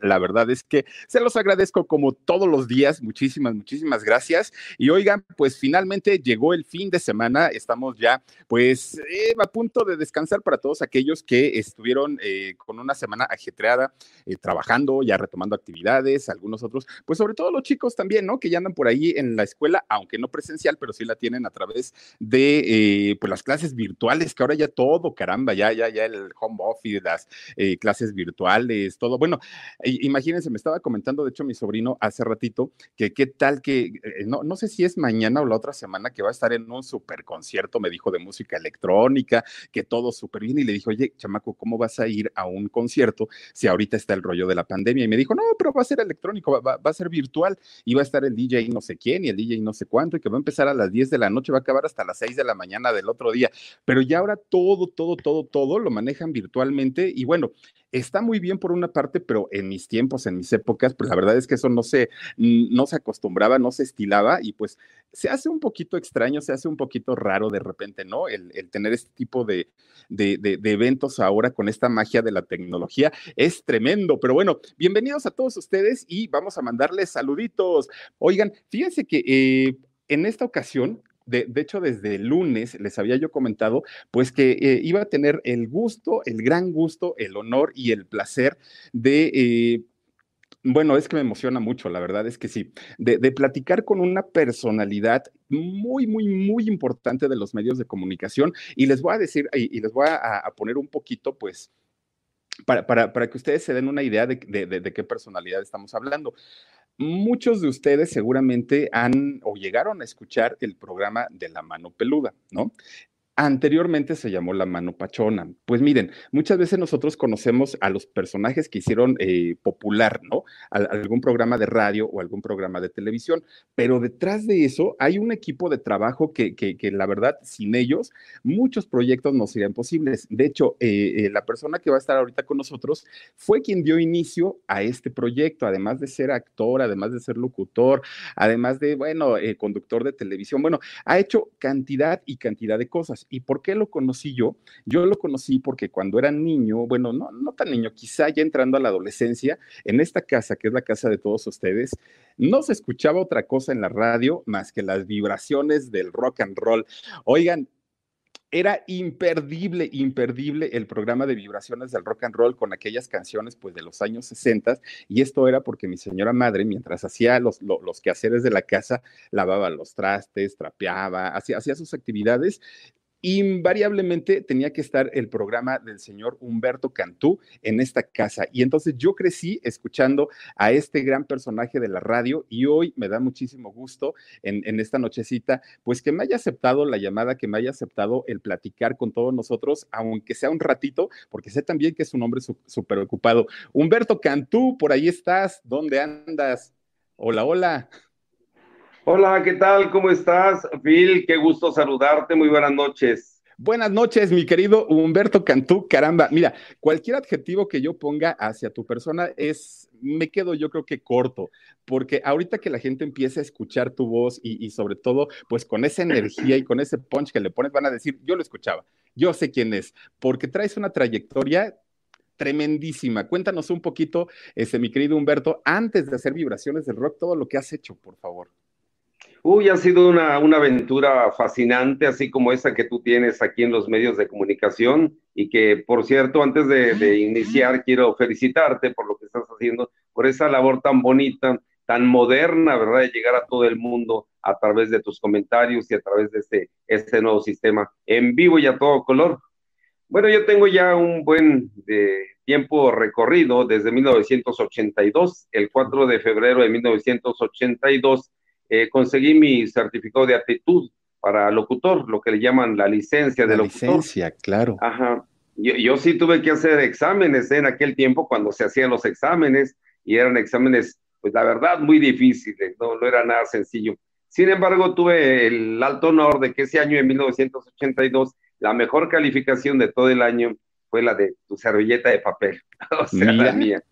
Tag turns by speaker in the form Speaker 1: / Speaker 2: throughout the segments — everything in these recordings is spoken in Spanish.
Speaker 1: La verdad es que se los agradezco como todos los días. Muchísimas, muchísimas gracias. Y oigan, pues finalmente llegó el fin de semana. Estamos ya, pues, eh, a punto de descansar para todos aquellos que estuvieron eh, con una semana ajetreada, eh, trabajando, ya retomando actividades, algunos otros, pues sobre todo los chicos también, ¿no? Que ya andan por ahí en la escuela, aunque no presencial, pero sí la tienen a través de, pues, las clases virtuales, que ahora ya todo, caramba, ya, ya, ya el home office, las clases virtuales, todo. Bueno, imagínense, me estaba comentando, de hecho, mi sobrino hace ratito, que qué tal que, eh, no, no sé si es mañana o la otra semana que va a estar en un super concierto, me dijo, de música electrónica, que todo súper bien. Y le dije, oye, chamaco, ¿cómo vas a ir a un concierto si ahorita está el rollo de la pandemia? Y me dijo, no, pero va a ser electrónico, va, va a ser virtual y va a estar el DJ no sé quién y el DJ no sé cuánto y que va a empezar a las 10 de la noche, va a acabar hasta las 6 de la mañana del otro día. Pero ya ahora todo, todo, todo, todo lo manejan virtualmente y bueno, está muy bien por una parte, pero en mis tiempos, en mis épocas, pues la verdad es que eso no se, no se acostumbraba, no se estilaba y pues se hace un poquito extraño, se hace un poquito raro de repente, ¿no? El, tener este tipo de, de, eventos ahora con esta magia de la tecnología es tremendo, pero bueno, bienvenidos a todos ustedes y vamos a mandarles saluditos. Oigan, fíjense que eh, en esta ocasión de, hecho, desde el lunes les había yo comentado, pues que eh, iba a tener el gusto, el gran gusto, el honor y el placer de... Eh, bueno, es que me emociona mucho, la verdad es que sí, de, platicar con una personalidad muy, muy, muy importante de los medios de comunicación y les voy a decir y, les voy a, poner un poquito, pues, para, para, que ustedes se den una idea de, de qué personalidad estamos hablando. Muchos de ustedes seguramente han o llegaron a escuchar el programa de la mano peluda, ¿no? Anteriormente se llamó La Mano Pachona. Pues miren, muchas veces nosotros conocemos a los personajes que hicieron eh, popular, ¿no? algún programa de radio o algún programa de televisión, pero detrás de eso hay un equipo de trabajo que, que, la verdad, sin ellos, muchos proyectos no serían posibles. De hecho, eh, eh, la persona que va a estar ahorita con nosotros fue quien dio inicio a este proyecto, además de ser actor, además de ser locutor, además de, bueno, conductor de televisión, bueno, ha hecho cantidad y cantidad de cosas. ¿Y por qué lo conocí yo? Yo lo conocí porque cuando era niño, bueno, no, no tan niño, quizá ya entrando a la adolescencia, en esta casa, que es la casa de todos ustedes, no se escuchaba otra cosa en la radio más que las vibraciones del rock and roll. Oigan, era imperdible, imperdible el programa de vibraciones del rock and roll con aquellas canciones pues de los años 60 y esto era porque mi señora madre mientras hacía los, los, quehaceres de la casa, lavaba los trastes, trapeaba, hacía sus actividades, invariablemente tenía que estar el programa del señor Humberto Cantú en esta casa. Y entonces yo crecí escuchando a este gran personaje de la radio y hoy me da muchísimo gusto en, esta nochecita, pues que me haya aceptado la llamada, que me haya aceptado el platicar con todos nosotros, aunque sea un ratito, porque sé también que es un hombre súper ocupado. Humberto Cantú, por ahí estás, ¿dónde andas? Hola, hola.
Speaker 2: Hola, ¿qué tal? ¿Cómo estás, Phil? Qué gusto saludarte. Muy buenas noches.
Speaker 1: Buenas noches, mi querido Humberto Cantú. Caramba, mira, cualquier adjetivo que yo ponga hacia tu persona es, me quedo yo creo que corto, porque ahorita que la gente empiece a escuchar tu voz y, sobre todo, pues con esa energía y con ese punch que le pones, van a decir, yo lo escuchaba, yo sé quién es, porque traes una trayectoria tremendísima. Cuéntanos un poquito, ese, mi querido Humberto, antes de hacer vibraciones del rock, todo lo que has hecho, por favor.
Speaker 2: Uy, ha sido una, aventura fascinante, así como esa que tú tienes aquí en los medios de comunicación y que, por cierto, antes de, iniciar, quiero felicitarte por lo que estás haciendo, por esa labor tan bonita, tan moderna, ¿verdad? De llegar a todo el mundo a través de tus comentarios y a través de este, este nuevo sistema en vivo y a todo color. Bueno, yo tengo ya un buen eh, tiempo recorrido desde 1982, el 4 de febrero de 1982 eh, conseguí mi certificado de aptitud para locutor, lo que le llaman la licencia de
Speaker 1: la licencia, claro.
Speaker 2: Ajá. yo, sí tuve que hacer exámenes en aquel tiempo cuando se hacían los exámenes y eran exámenes, pues la verdad, muy difíciles, no, no era nada sencillo. Sin embargo, tuve el alto honor de que ese año, en 1982, la mejor calificación de todo el año fue la de tu servilleta de papel, o sea, la mía.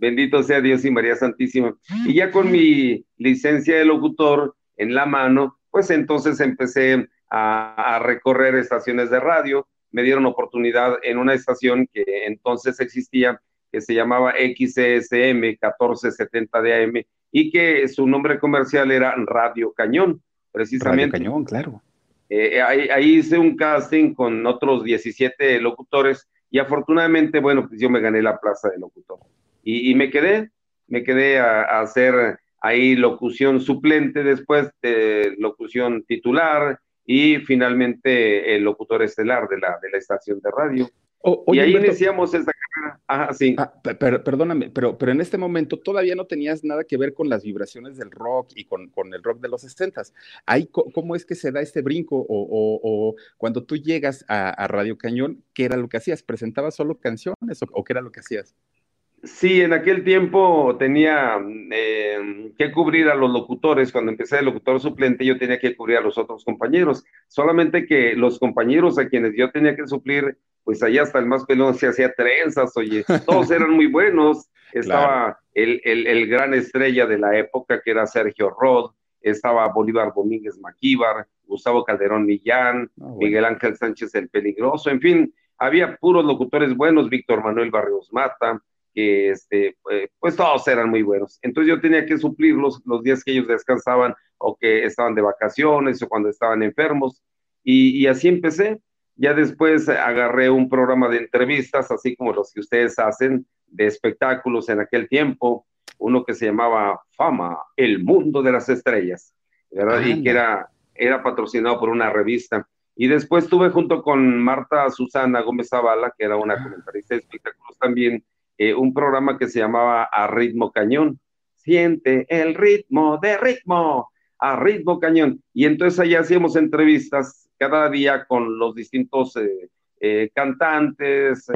Speaker 2: Bendito sea Dios y María Santísima. Y ya con mi licencia de locutor en la mano, pues entonces empecé a, a recorrer estaciones de radio, me dieron oportunidad en una estación que entonces existía, que se llamaba XSM 1470 de AM y que su nombre comercial era Radio Cañón, precisamente.
Speaker 1: Radio Cañón, claro.
Speaker 2: Eh, ahí, hice un casting con otros 17 locutores y afortunadamente, bueno, pues yo me gané la plaza de locutor. Y, me quedé, me quedé a, hacer ahí locución suplente, después de locución titular y finalmente el locutor estelar de la, de la estación de radio. y ahí iniciamos esta carrera. Ajá, sí.
Speaker 1: Ah, perdóname, pero, pero en este momento todavía no tenías nada que ver con las vibraciones del rock y con, con el rock de los 60 Ahí, ¿Cómo es que se da este brinco? O, o, cuando tú llegas a, Radio Cañón, ¿qué era lo que hacías? ¿Presentabas solo canciones o qué era lo que hacías?
Speaker 2: Sí, en aquel tiempo tenía em, que cubrir a los locutores. Cuando empecé de locutor suplente, yo tenía que cubrir a los otros compañeros. Solamente que los compañeros a quienes yo tenía que suplir, pues allá hasta el más pelón se hacía trenzas, oye, todos eran muy buenos. Estaba el, el, gran estrella de la época, que era Sergio Rod, estaba Bolívar Domínguez Maquíbar, Gustavo Calderón Millán, ah, Miguel Ángel Sánchez el Peligroso, en fin, había puros locutores buenos, Víctor Manuel Barrios Mata, que este, pues todos eran muy buenos. Entonces yo tenía que suplirlos los días que ellos descansaban o que estaban de vacaciones o cuando estaban enfermos. Y, así empecé. Ya después agarré un programa de entrevistas, así como los que ustedes hacen, de espectáculos en aquel tiempo, uno que se llamaba Fama, el mundo de las estrellas, ¿verdad? Y que era, era patrocinado por una revista. Y después tuve junto con Marta Susana Gómez Zavala, que era una ah. comentarista de espectáculos también, eh, un programa que se llamaba A Ritmo Cañón. Siente el ritmo de ritmo, a ritmo cañón. Y entonces allá hacíamos entrevistas cada día con los distintos eh, eh, cantantes,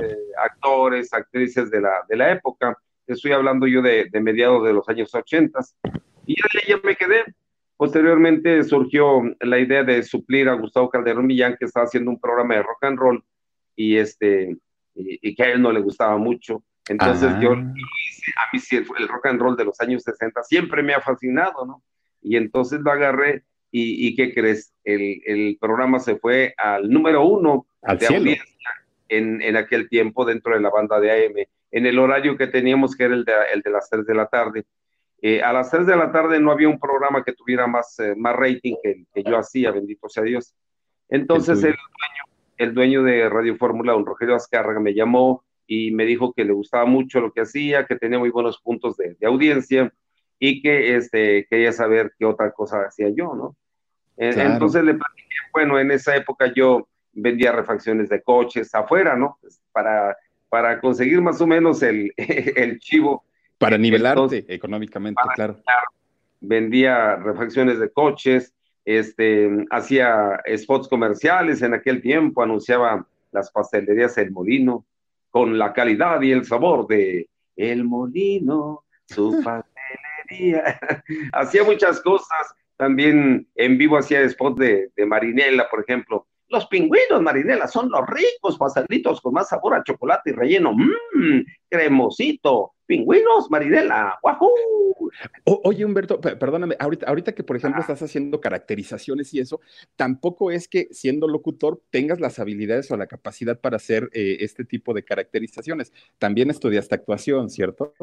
Speaker 2: actores, actrices de la, de la época. Estoy hablando yo de, mediados de los años 80. Y ya, ya me quedé. Posteriormente surgió la idea de suplir a Gustavo Calderón Millán, que estaba haciendo un programa de rock and roll y, este, y que a él no le gustaba mucho. Entonces yo a mí el, rock and roll de los años 60 siempre me ha fascinado, ¿no? Y entonces lo agarré y, ¿qué crees? El, programa se fue al número uno
Speaker 1: de audiencia
Speaker 2: en, en, aquel tiempo dentro de la banda de AM, en el horario que teníamos que era el de, el de las 3 de la tarde. Eh, a las 3 de la tarde no había un programa que tuviera más, eh, más rating que que yo hacía, bendito sea Dios. Entonces el, dueño, el dueño de Radio Fórmula, don Rogelio Azcárraga, me llamó y me dijo que le gustaba mucho lo que hacía, que tenía muy buenos puntos de, audiencia y que este, quería saber qué otra cosa hacía yo, ¿no? Entonces le platiqué, bueno, en esa época yo vendía refacciones de coches afuera, ¿no? Pues, para, para conseguir más o menos el, el chivo.
Speaker 1: Para nivelarte económicamente, claro.
Speaker 2: Vendía refacciones de coches, este, hacía spots comerciales en aquel tiempo, anunciaba las pastelerías El Molino, con la calidad y el sabor de El Molino, su pastelería. hacía muchas cosas. También en vivo hacía spot de, de Marinela, por ejemplo. Los pingüinos Marinela son los ricos pastelitos con más sabor a chocolate y relleno. Mmm, cremosito. Pingüinos Marinela. ¡Wahoo!
Speaker 1: oye, Humberto, perdóname, ahorita, ahorita que, por ejemplo, estás haciendo caracterizaciones y eso, tampoco es que siendo locutor tengas las habilidades o la capacidad para hacer eh, este tipo de caracterizaciones. También estudiaste actuación, ¿cierto?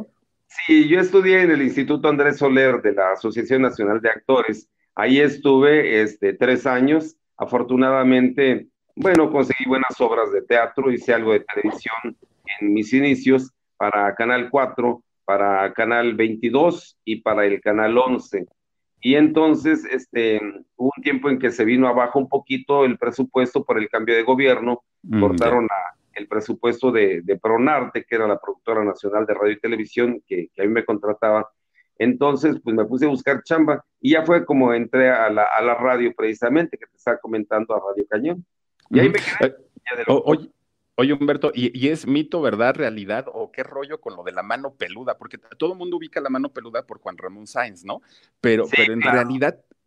Speaker 2: Sí, yo estudié en el Instituto Andrés Soler de la Asociación Nacional de Actores. Ahí estuve este, tres años afortunadamente, bueno, conseguí buenas obras de teatro, hice algo de televisión en mis inicios para Canal 4, para Canal 22 y para el Canal 11. Y entonces, este, hubo un tiempo en que se vino abajo un poquito el presupuesto por el cambio de gobierno, mm, cortaron el presupuesto de, de, Pronarte, que era la productora nacional de radio y televisión, que, que a mí me contrataba, entonces, pues me puse a buscar chamba y ya fue como entré a la, a la radio precisamente, que te estaba comentando a Radio Cañón. Y ahí me quedé.
Speaker 1: Eh, oye, Oye, Humberto, ¿y, es mito, verdad, realidad o qué rollo con lo de la mano peluda? Porque todo el mundo ubica la mano peluda por Juan Ramón Sáenz, ¿no? Pero, pero en realidad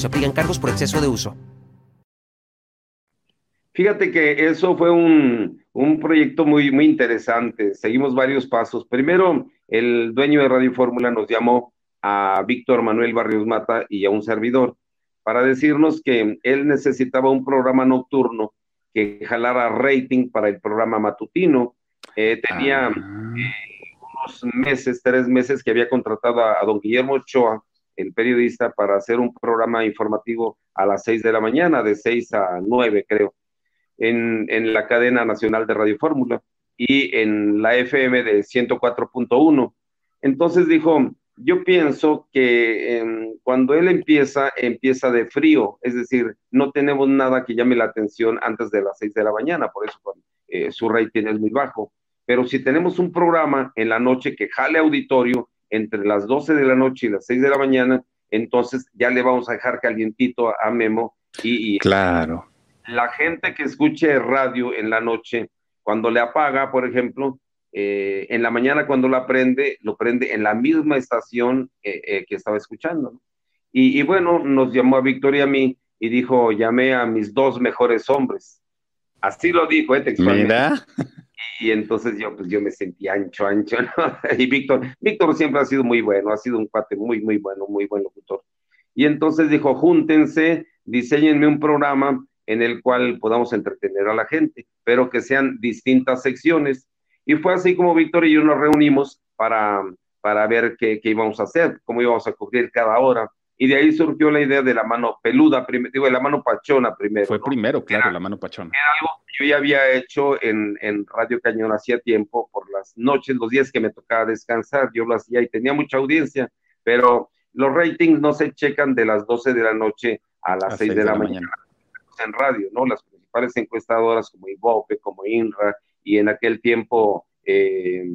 Speaker 3: se aplican cargos por exceso de uso.
Speaker 2: Fíjate que eso fue un, proyecto muy, muy interesante. Seguimos varios pasos. Primero, el dueño de Radio Fórmula nos llamó a Víctor Manuel Barrios Mata y a un servidor para decirnos que él necesitaba un programa nocturno que jalara rating para el programa matutino. Eh, tenía ah. eh, unos meses, tres meses que había contratado a, a don Guillermo Ochoa el periodista para hacer un programa informativo a las 6 de la mañana, de 6 a 9 creo, en, la cadena nacional de Radio Fórmula y en la FM de 104.1. Entonces dijo, yo pienso que em, cuando él empieza, empieza de frío, es decir, no tenemos nada que llame la atención antes de las 6 de la mañana, por eso eh, su rating es muy bajo. Pero si tenemos un programa en la noche que jale auditorio, entre las 12 de la noche y las 6 de la mañana, entonces ya le vamos a dejar calientito a Memo. Y,
Speaker 1: claro.
Speaker 2: La gente que escuche radio en la noche, cuando le apaga, por ejemplo, eh, en la mañana cuando la prende, lo prende en la misma estación eh, eh, que estaba escuchando. Y, bueno, nos llamó a Victoria y a mí y dijo, llamé a mis dos mejores hombres. Así lo dijo, ¿eh? Textualmente. Mira. Y entonces yo, pues yo me sentí ancho, ancho. Y Víctor, Víctor siempre ha sido muy bueno, ha sido un cuate muy, muy bueno, muy buen locutor. Y entonces dijo, júntense, diseñenme un programa en el cual podamos entretener a la gente, pero que sean distintas secciones. Y fue así como Víctor y yo nos reunimos para, para ver qué, qué íbamos a hacer, cómo íbamos a cubrir cada hora y de ahí surgió la idea de la mano peluda, digo, de la mano pachona primero.
Speaker 1: Fue primero, claro, la mano pachona.
Speaker 2: Era algo que yo ya había hecho en, en, Radio Cañón hacía tiempo, por las noches, los días que me tocaba descansar, yo lo hacía y tenía mucha audiencia, pero los ratings no se checan de las 12 de la noche a las 6, de, la, mañana. en radio, ¿no? Las principales encuestadoras como Ibope, como INRA, y en aquel tiempo, eh,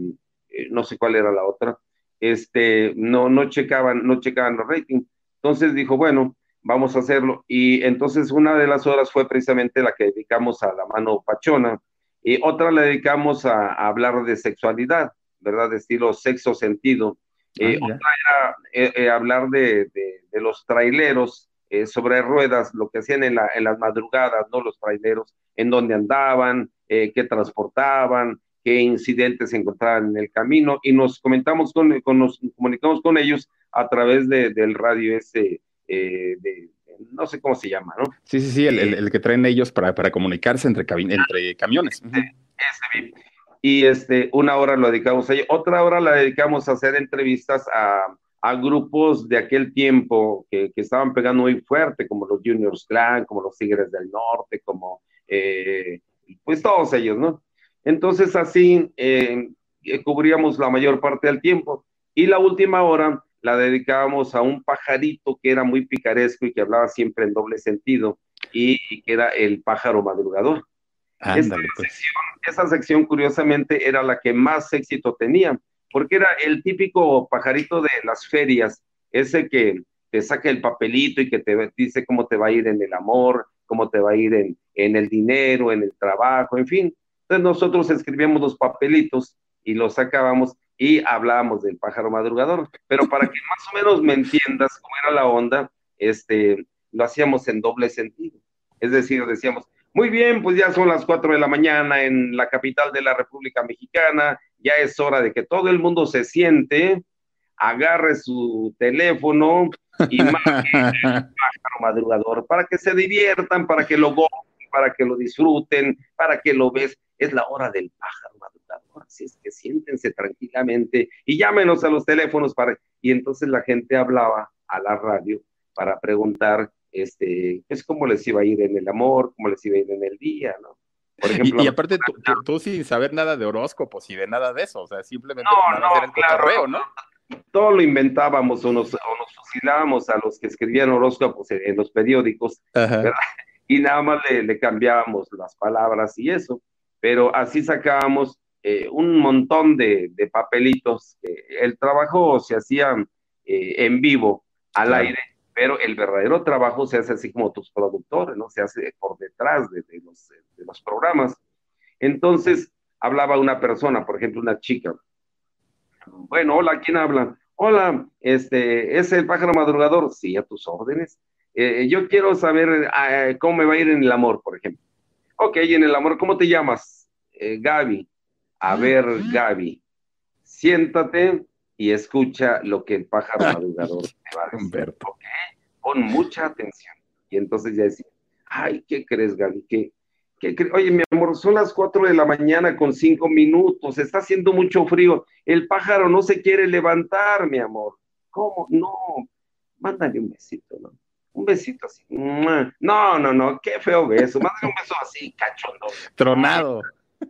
Speaker 2: eh, no sé cuál era la otra, este, no, no checaban, no checaban los ratings entonces dijo, bueno, vamos a hacerlo. Y entonces una de las horas fue precisamente la que dedicamos a la mano pachona y otra la dedicamos a, hablar de sexualidad, ¿verdad? De estilo sexo sentido. Eh, ah, otra era eh, eh, hablar de, los traileros sobre ruedas, lo que hacían en, las madrugadas, ¿no? Los traileros, en dónde andaban, qué transportaban, qué incidentes se encontraban en el camino y nos comentamos con, con nos comunicamos con ellos a través de, del radio ese, eh, de, no sé cómo se llama, ¿no?
Speaker 1: Sí, sí, sí, el, el, que traen ellos para, para comunicarse entre, entre camiones.
Speaker 2: y este, una hora lo dedicamos a ello, otra hora la dedicamos a hacer entrevistas a, a grupos de aquel tiempo que, que, estaban pegando muy fuerte, como los Juniors Clan, como los Tigres del Norte, como eh, pues todos ellos, ¿no? Entonces así eh, cubríamos la mayor parte del tiempo. Y la última hora la dedicábamos a un pajarito que era muy picaresco y que hablaba siempre en doble sentido, y, que era el pájaro madrugador. Pues. esa, sección, curiosamente, era la que más éxito tenía, porque era el típico pajarito de las ferias, ese que te saca el papelito y que te dice cómo te va a ir en el amor, cómo te va a ir en, en el dinero, en el trabajo, en fin. Entonces nosotros escribíamos los papelitos y los sacábamos y hablábamos del pájaro madrugador. Pero para que más o menos me entiendas cómo era la onda, este, lo hacíamos en doble sentido. Es decir, decíamos, muy bien, pues ya son las cuatro de la mañana en la capital de la República Mexicana, ya es hora de que todo el mundo se siente, agarre su teléfono y marque el pájaro madrugador para que se diviertan, para que lo gocen, para que lo disfruten, para que lo ves. Es la hora del pájaro así es que siéntense tranquilamente y llámenos a los teléfonos para... Y entonces la gente hablaba a la radio para preguntar, este, pues cómo les iba a ir en el amor, cómo les iba a ir en el día, ¿no?
Speaker 1: Por ejemplo, y, aparte tú, sin saber nada de horóscopos y de nada de eso, o sea, simplemente no, no, el claro, ¿no?
Speaker 2: Todo lo inventábamos o nos, o nos fusilábamos a los que escribían horóscopos en, los periódicos, y nada más le, cambiábamos las palabras y eso, pero así sacábamos eh, un montón de, papelitos. el trabajo se hacía eh, en vivo, al aire, pero el verdadero trabajo se hace así como tus productores, ¿no? Se hace por detrás de, los, de los programas. Entonces, hablaba una persona, por ejemplo, una chica. Bueno, hola, ¿quién habla? Hola, este, ¿es el pájaro madrugador? Sí, a tus órdenes. Eh, yo quiero saber cómo me va a ir en el amor, por ejemplo. Ok, en el amor, ¿cómo te llamas? Eh, Gaby. A ver, Gaby, siéntate y escucha lo que el pájaro madrugador te va a decir. Con mucha atención. Y entonces ya decía, ay, ¿qué crees, Gaby? ¿Qué, Oye, mi amor, son las cuatro de la mañana con cinco minutos, está haciendo mucho frío, el pájaro no se quiere levantar, mi amor. ¿Cómo? No, mándale un besito, ¿no? Un besito así. No, no, no, qué feo beso, mándale un beso así, cachondo.
Speaker 1: Tronado.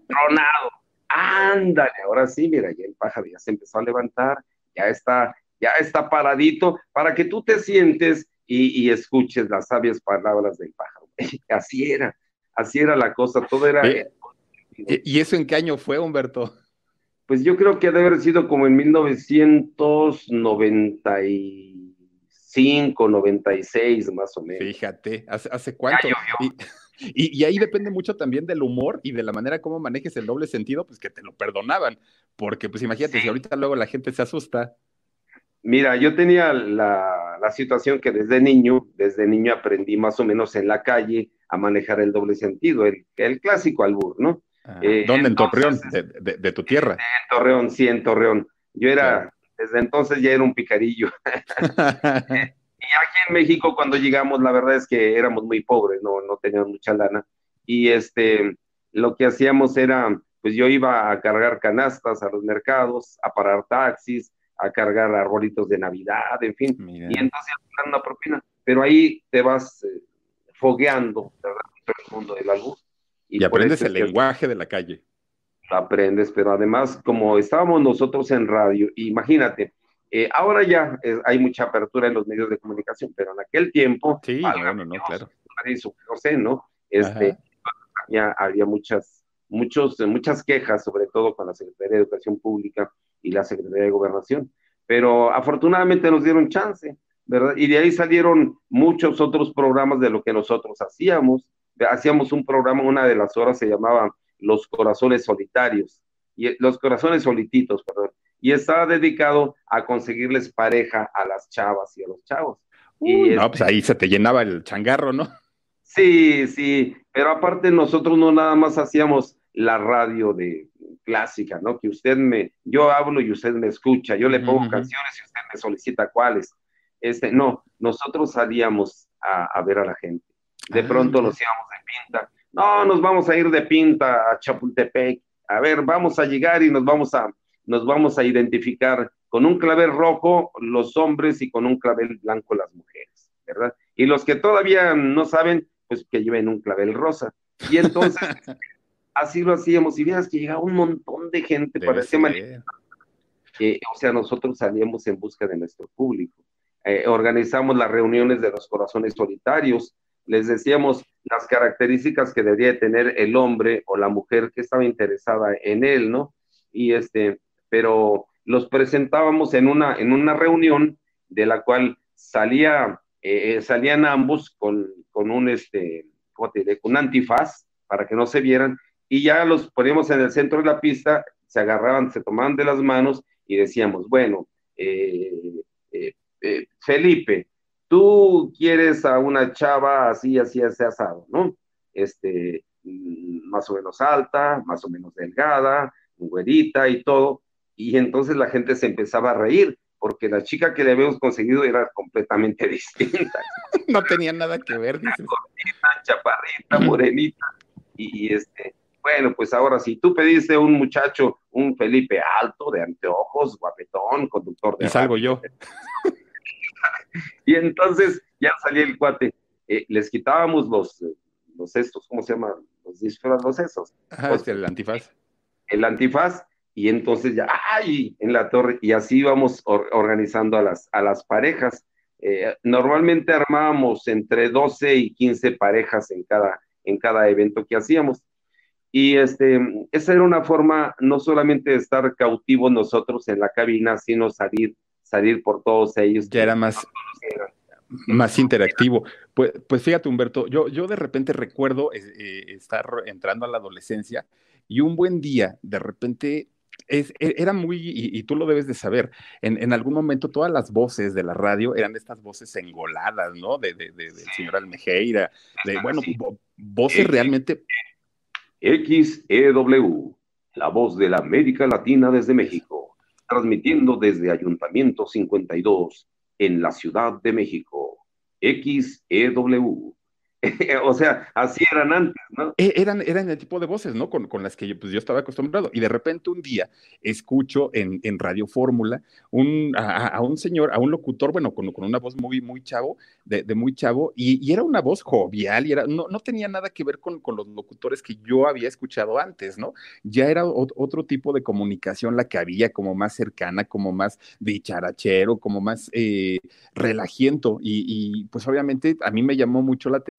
Speaker 2: Tronado. Ándale, ahora sí, mira, ya el pájaro ya se empezó a levantar, ya está, ya está paradito para que tú te sientes y, escuches las sabias palabras del pájaro. Así era, así era la cosa, todo era...
Speaker 1: ¿Y eso en qué año fue, Humberto?
Speaker 2: Pues yo creo que debe haber sido como en 1995, 96 más o menos.
Speaker 1: Fíjate, ¿hace, hace cuánto? Y, ahí depende mucho también del humor y de la manera como manejes el doble sentido, pues que te lo perdonaban. Porque, pues imagínate, si ahorita luego la gente se asusta.
Speaker 2: Mira, yo tenía la, situación que desde niño, desde niño aprendí más o menos en la calle a manejar el doble sentido, el, el clásico albur, ¿no?
Speaker 1: Ah, eh, ¿Dónde? ¿En Torreón? De, tu tierra? En
Speaker 2: Torreón, sí, en Torreón. Yo era, desde entonces ya era un picarillo. Y aquí en México, cuando llegamos, la verdad es que éramos muy pobres, no, no teníamos mucha lana. Y este, lo que hacíamos era, pues yo iba a cargar canastas a los mercados, a parar taxis, a cargar arbolitos de Navidad, en fin. Y entonces una propina. Pero ahí te vas eh, fogueando, ¿verdad? el mundo de la luz.
Speaker 1: Y, aprendes el lenguaje de la calle.
Speaker 2: Aprendes, pero además, como estábamos nosotros en radio, imagínate, eh, ahora ya hay mucha apertura en los medios de comunicación, pero en aquel tiempo,
Speaker 1: sí, no, claro.
Speaker 2: ¿no? Este, ya había muchas, muchos, muchas quejas, sobre todo con la Secretaría de Educación Pública y la Secretaría de Gobernación, pero afortunadamente nos dieron chance, ¿verdad? Y de ahí salieron muchos otros programas de lo que nosotros hacíamos. Hacíamos un programa, una de las horas se llamaba Los Corazones Solitarios, y Los Corazones Solititos, perdón y estaba dedicado a conseguirles pareja a las chavas y a los chavos.
Speaker 1: y no, pues ahí se te llenaba el changarro, ¿no?
Speaker 2: Sí, sí, pero aparte nosotros no nada más hacíamos la radio de clásica, ¿no? Que usted me, yo hablo y usted me escucha, yo le pongo canciones y usted me solicita cuáles. Este, no, nosotros salíamos a, ver a la gente. De ah, pronto nos íbamos de pinta. No, nos vamos a ir de pinta a Chapultepec. A ver, vamos a llegar y nos vamos a, nos vamos a identificar con un clavel rojo los hombres y con un clavel blanco las mujeres, ¿verdad? Y los que todavía no saben, pues que lleven un clavel rosa. Y entonces, así lo hacíamos. Y veas que llegaba un montón de gente para ese eh, o sea, nosotros salíamos en busca de nuestro público. Eh, organizamos las reuniones de los corazones solitarios. Les decíamos las características que debería tener el hombre o la mujer que estaba interesada en él, ¿no? Y este, pero los presentábamos en una, en una reunión de la cual salía, eh, salían ambos con, con un, este, ¿cómo te diré? un antifaz para que no se vieran y ya los poníamos en el centro de la pista, se agarraban, se tomaban de las manos y decíamos, bueno, eh, eh, Felipe, tú quieres a una chava así, así, así asado, ¿no? Este, mm, más o menos alta, más o menos delgada, güerita y todo, y entonces la gente se empezaba a reír, porque la chica que le habíamos conseguido era completamente distinta.
Speaker 1: no tenía nada que ver,
Speaker 2: dices. chaparrita, morenita, y, este, bueno, pues ahora si tú pediste un muchacho, un Felipe alto, de anteojos, guapetón, conductor de...
Speaker 1: Y salgo yo.
Speaker 2: y entonces ya salía el cuate, eh, les quitábamos los, los estos, ¿cómo se llama? los disfraces esos.
Speaker 1: Pues, el antifaz.
Speaker 2: El antifaz, y entonces ya, ¡ay! En la torre, y así íbamos organizando a las, a las parejas. Eh, normalmente armábamos entre 12 y 15 parejas en cada, en cada evento que hacíamos. Y este, esa era una forma no solamente de estar cautivos nosotros en la cabina, sino salir, salir por todos ellos.
Speaker 1: Ya era más, más interactivo. Pues, pues fíjate, Humberto, yo, yo de repente recuerdo eh, estar entrando a la adolescencia y un buen día, de repente es, e, era muy, y, tú lo debes de saber, en, en, algún momento todas las voces de la radio eran estas voces engoladas, ¿no? De, de, de, del señor Almejeira, de, bueno, voces realmente...
Speaker 2: XEW, la voz de la América Latina desde México, transmitiendo desde Ayuntamiento 52 en la Ciudad de México. XEW. o sea, así eran antes, ¿no?
Speaker 1: E, eran, eran el tipo de voces, ¿no? Con, con las que yo, pues, yo estaba acostumbrado. Y de repente un día escucho en, en Radio Fórmula a, un señor, a un locutor, bueno, con, con una voz muy, muy chavo, de, muy chavo, y, y, era una voz jovial, y era, no, no tenía nada que ver con, con, los locutores que yo había escuchado antes, ¿no? Ya era otro tipo de comunicación la que había, como más cercana, como más dicharachero, como más eh, relajiento, y, y pues obviamente a mí me llamó mucho la atención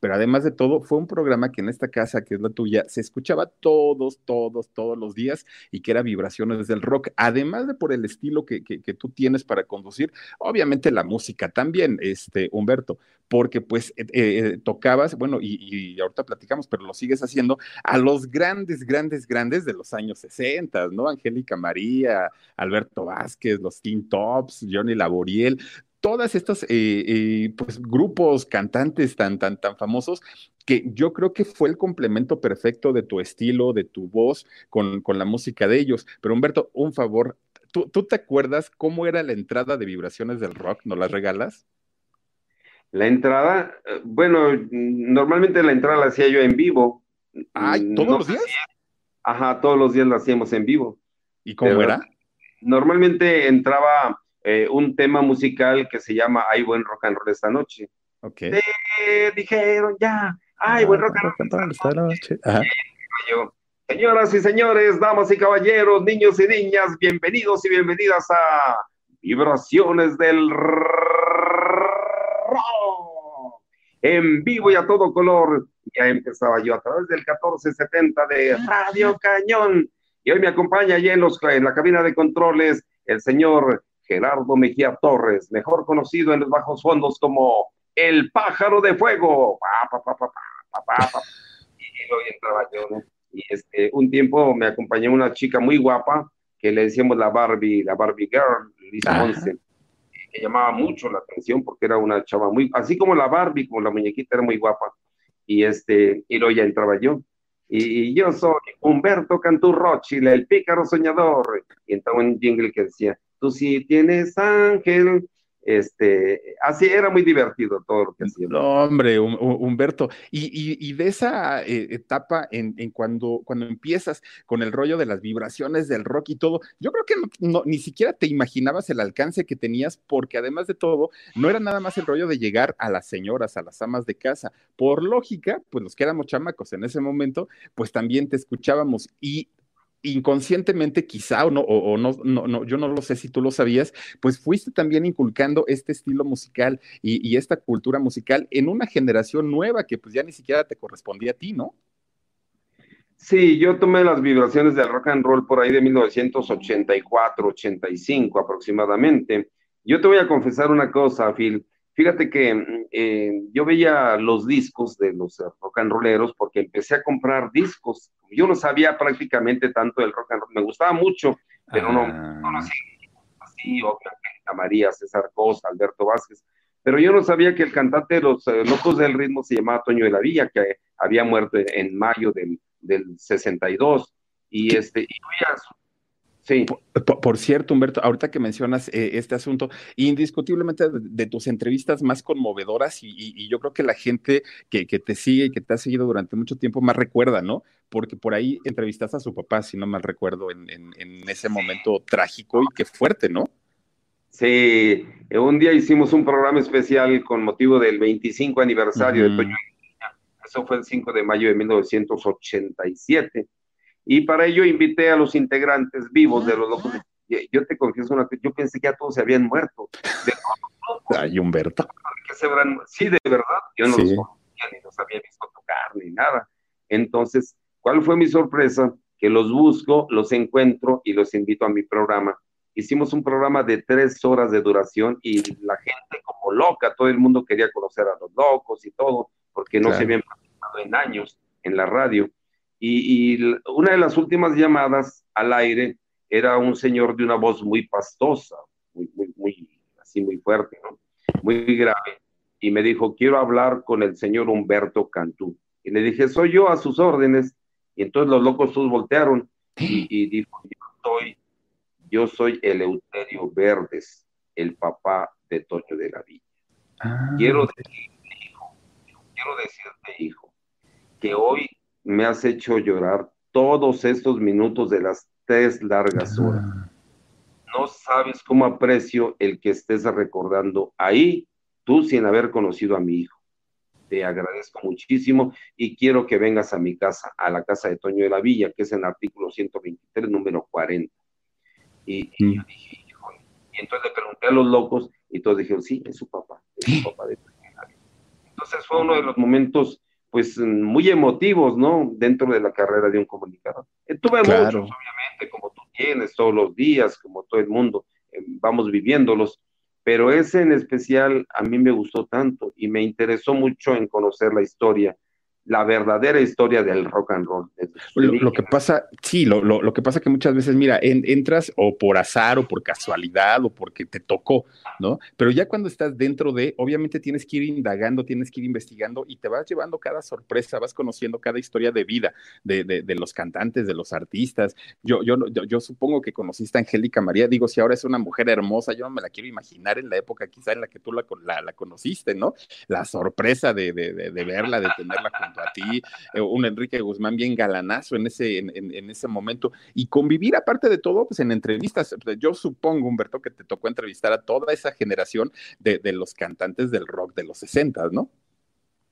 Speaker 1: pero además de todo, fue un programa que en esta casa, que es la tuya, se escuchaba todos, todos, todos los días y que era vibraciones del rock, además de por el estilo que, que, tú tienes para conducir, obviamente la música también, este, Humberto, porque pues eh, eh, tocabas, bueno, y, y, ahorita platicamos, pero lo sigues haciendo a los grandes, grandes, grandes de los años 60, ¿no? Angélica María, Alberto Vázquez, los Teen Tops, Johnny Laboriel, todas estos eh, eh, pues, grupos cantantes tan, tan, tan famosos que yo creo que fue el complemento perfecto de tu estilo, de tu voz con, con la música de ellos. Pero Humberto, un favor, ¿tú, ¿tú, te acuerdas cómo era la entrada de vibraciones del rock? ¿No las regalas?
Speaker 2: La entrada, eh, bueno, normalmente la entrada la hacía yo en vivo.
Speaker 1: Ay, ¿todos los días?
Speaker 2: Ajá, todos los días la hacíamos en vivo.
Speaker 1: ¿Y cómo era?
Speaker 2: Normalmente entraba eh, un tema musical que se llama Hay buen rock and roll esta noche.
Speaker 1: Ok.
Speaker 2: dijeron ya, hay buen rock and roll esta noche. Señoras y señores, damas y caballeros, niños y niñas, bienvenidos y bienvenidas a Vibraciones del Rock. En vivo y a todo color. Ya empezaba yo a través del 1470 de Radio Cañón. Y hoy me acompaña allí en, los, en la cabina de controles el señor Gerardo Mejía Torres, mejor conocido en los bajos fondos como el pájaro de fuego. y hoy entraba yo, Y este, un tiempo me acompañó una chica muy guapa que le decíamos la Barbie, la Barbie Girl, Lisa Monsen, que llamaba mucho la atención porque era una chava muy, así como la Barbie, como la muñequita era muy guapa. Y este, y luego ya entraba yo. Y, yo soy Humberto Canturrochile, el pícaro soñador. Y entraba un jingle que decía, tú sí tienes ángel. Este, así era muy divertido todo lo que hacía.
Speaker 1: No, hombre, Humberto, y, de esa eh, etapa en, cuando, cuando empiezas con el rollo de las vibraciones del rock y todo, yo creo que no, ni siquiera te imaginabas el alcance que tenías, porque además de todo, no era nada más el rollo de llegar a las señoras, a las amas de casa. Por lógica, pues los que éramos chamacos en ese momento, pues también te escuchábamos y inconscientemente quizá o no, o, no, no, yo no lo sé si tú lo sabías, pues fuiste también inculcando este estilo musical y, esta cultura musical en una generación nueva que pues ya ni siquiera te correspondía a ti, ¿no?
Speaker 2: Sí, yo tomé las vibraciones del rock and roll por ahí de 1984, 85 aproximadamente. Yo te voy a confesar una cosa, Phil. Fíjate que mm, eh, yo veía los discos de los rock and rolleros porque empecé a comprar discos. Yo no sabía prácticamente tanto del rock and roll. Me gustaba mucho, pero no, no ah. así, obviamente, María, César Cosa, Alberto Vázquez. pero yo no sabía que el cantante de los eh, Locos del Ritmo se llamaba Toño de la Villa, que había muerto en, mayo del, del 62. Y este, y
Speaker 1: Sí. Por, cierto, Humberto, ahorita que mencionas eh, este asunto, indiscutiblemente de, tus entrevistas más conmovedoras y, yo creo que la gente que, te sigue y que te ha seguido durante mucho tiempo más recuerda, ¿no? Porque por ahí entrevistaste a su papá, si no mal recuerdo, en, ese momento trágico y qué fuerte, ¿no?
Speaker 2: Sí, un día hicimos un programa especial con motivo del 25 aniversario de Toño. Eso fue el 5 de mayo de 1987 y para ello invité a los integrantes vivos de los locos. Yo te confieso una yo pensé que ya todos se habían muerto.
Speaker 1: Ay, Humberto.
Speaker 2: Sí, de verdad, yo no los conocía, ni los había visto tocar, ni nada. Entonces, ¿cuál fue mi sorpresa? Que los busco, los encuentro y los invito a mi programa. Hicimos un programa de tres horas de duración y la gente como loca, todo el mundo quería conocer a los locos y todo, porque no se habían participado en años en la radio. Y, una de las últimas llamadas al aire era un señor de una voz muy pastosa, muy, muy, muy, así muy fuerte, ¿no? muy grave. Y me dijo, quiero hablar con el señor Humberto Cantú. Y le dije, soy yo a sus órdenes. Y entonces los locos todos voltearon y, dijo, yo soy, yo soy Eleuterio Verdes, el papá de Toño de la Villa. Ah. Quiero decirte, hijo, quiero decirte, hijo, que hoy me has hecho llorar todos estos minutos de las tres largas horas. No sabes cómo aprecio el que estés recordando ahí, tú sin haber conocido a mi hijo. Te agradezco muchísimo y quiero que vengas a mi casa, a la casa de Toño de la Villa, que es en el artículo 123, número 40. Y, y yo dije, y entonces le pregunté a los locos y todos dijeron, sí, es su papá, es su papá de Toño de la Villa. Entonces fue uno de los momentos pues muy emotivos, ¿no? Dentro de la carrera de un comunicador. Eh, tuve muchos, obviamente, como tú tienes todos los días, como todo el mundo, eh, vamos viviéndolos, pero ese en especial a mí me gustó tanto y me interesó mucho en conocer la historia la verdadera historia del rock and roll.
Speaker 1: Lo, que pasa, sí, lo, lo, que pasa que muchas veces, mira, entras o por azar o por casualidad o porque te tocó, ¿no? Pero ya cuando estás dentro de, obviamente tienes que ir indagando, tienes que ir investigando y te vas llevando cada sorpresa, vas conociendo cada historia de vida de, de, los cantantes, de los artistas. Yo, yo, yo, supongo que conociste a Angélica María, digo, si ahora es una mujer hermosa, yo no me la quiero imaginar en la época quizá en la que tú la, la, conociste, ¿no? La sorpresa de, verla, de tenerla a ti, eh, un Enrique Guzmán bien galanazo en ese, en, ese momento, y convivir aparte de todo, pues en entrevistas, yo supongo, Humberto, que te tocó entrevistar a toda esa generación de, los cantantes del rock de los 60, ¿no?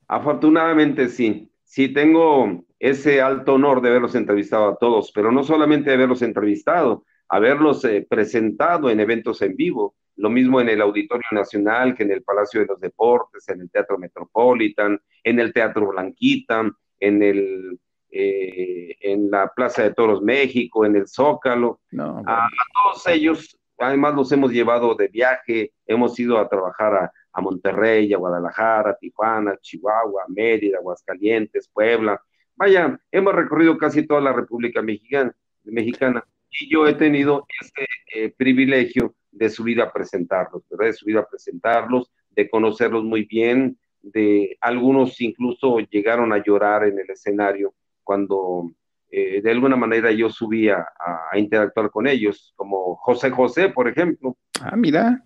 Speaker 2: Afortunadamente sí, sí tengo ese alto honor de haberlos entrevistado a todos, pero no solamente de haberlos entrevistado, haberlos eh, presentado en eventos en vivo, lo mismo en el Auditorio Nacional que en el Palacio de los Deportes, en el Teatro Metropolitan, en el Teatro Blanquita, en el eh, en la Plaza de Toros México, en el Zócalo. a, todos ellos, además los hemos llevado de viaje, hemos ido a trabajar a, a Monterrey, a Guadalajara, a Tijuana, Chihuahua, Mérida, Aguascalientes, Puebla. Vaya, hemos recorrido casi toda la República Mexicana, mexicana y yo he tenido ese eh, privilegio de subir a presentarlos, ¿verdad? De subir a presentarlos, de conocerlos muy bien, de algunos incluso llegaron a llorar en el escenario cuando eh, de alguna manera yo subía a, interactuar con ellos, como José José, por ejemplo.
Speaker 1: Ah, mira.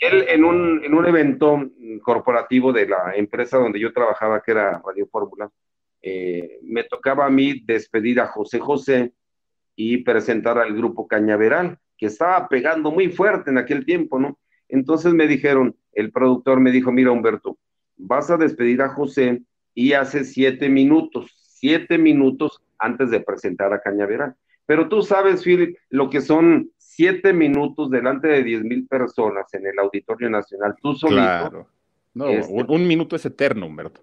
Speaker 2: Él en un, en un evento corporativo de la empresa donde yo trabajaba, que era Radio Fórmula, eh, me tocaba a mí despedir a José José y presentar al grupo Cañaveral, que estaba pegando muy fuerte en aquel tiempo, ¿no? Entonces me dijeron, el productor me dijo, mira Humberto, vas a despedir a José y hace siete minutos, siete minutos antes de presentar a Cañaveral. Pero tú sabes, Philip, lo que son siete minutos delante de diez mil personas en el Auditorio Nacional, tú solito. Claro.
Speaker 1: No, este, un, minuto es eterno, Humberto.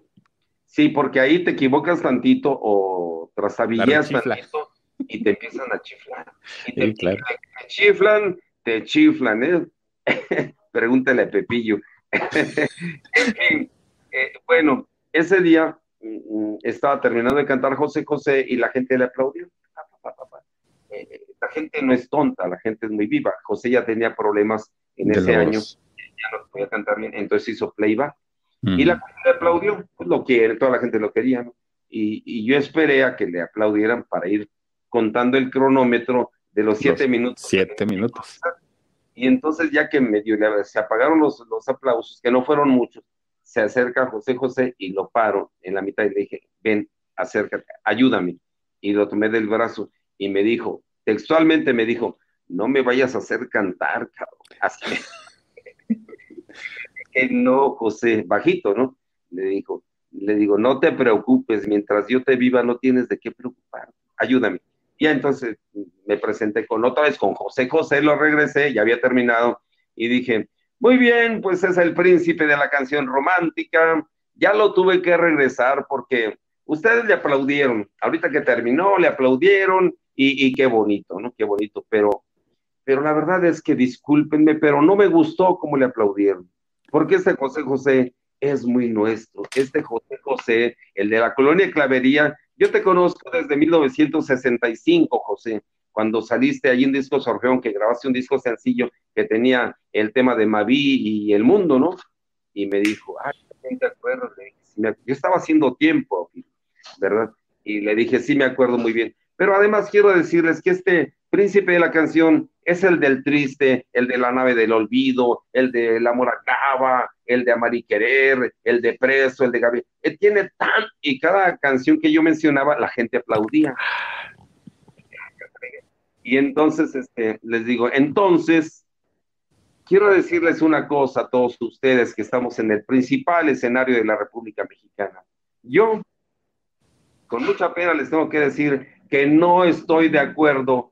Speaker 2: Sí, porque ahí te equivocas tantito o trasabillas tantito y te empiezan a chiflar. Y te, chiflan, te chiflan, ¿eh? Pregúntale a Pepillo. en fin, eh, bueno, ese día mm, estaba terminando de cantar José José y la gente le aplaudió. Eh, la gente no es tonta, la gente es muy viva. José ya tenía problemas en ese año, ya no podía cantar bien, entonces hizo playback. Y la gente le aplaudió, pues lo quiere, toda la gente lo quería, ¿no? Y, y, yo esperé a que le aplaudieran para ir contando el cronómetro de los siete minutos.
Speaker 1: Siete minutos.
Speaker 2: Y entonces ya que medio se apagaron los, los aplausos, que no fueron muchos, se acerca José José y lo paro en la mitad y le dije, ven, acércate, ayúdame. Y lo tomé del brazo y me dijo, textualmente me dijo, no me vayas a hacer cantar, cabrón. Así que no, José, bajito, ¿no? Le dijo, le digo, no te preocupes, mientras yo te viva no tienes de qué preocupar, ayúdame. Y entonces me presenté con otra vez con José José, lo regresé, ya había terminado, y dije, muy bien, pues es el príncipe de la canción romántica, ya lo tuve que regresar porque ustedes le aplaudieron, ahorita que terminó, le aplaudieron, y, y qué bonito, ¿no? Qué bonito, pero pero la verdad es que discúlpenme, pero no me gustó cómo le aplaudieron, porque este José José es muy nuestro, este José José, el de la colonia Clavería, yo te conozco desde 1965, José, cuando saliste allí en Disco Sorgeón, que grabaste un disco sencillo que tenía el tema de Maví y el mundo, ¿no? Y me dijo, ay, ¿te acuerdas? yo estaba haciendo tiempo, ¿verdad? Y le dije, sí, me acuerdo muy bien. Pero además quiero decirles que este príncipe de la canción es el del triste, el de la nave del olvido, el de la moracaba, el de Amari Querer, el de Preso, el de Gabriel. Él tiene tan, y cada canción que yo mencionaba, la gente aplaudía. Y entonces, este, les digo, entonces, quiero decirles una cosa a todos ustedes que estamos en el principal escenario de la República Mexicana. Yo, con mucha pena, les tengo que decir que no estoy de acuerdo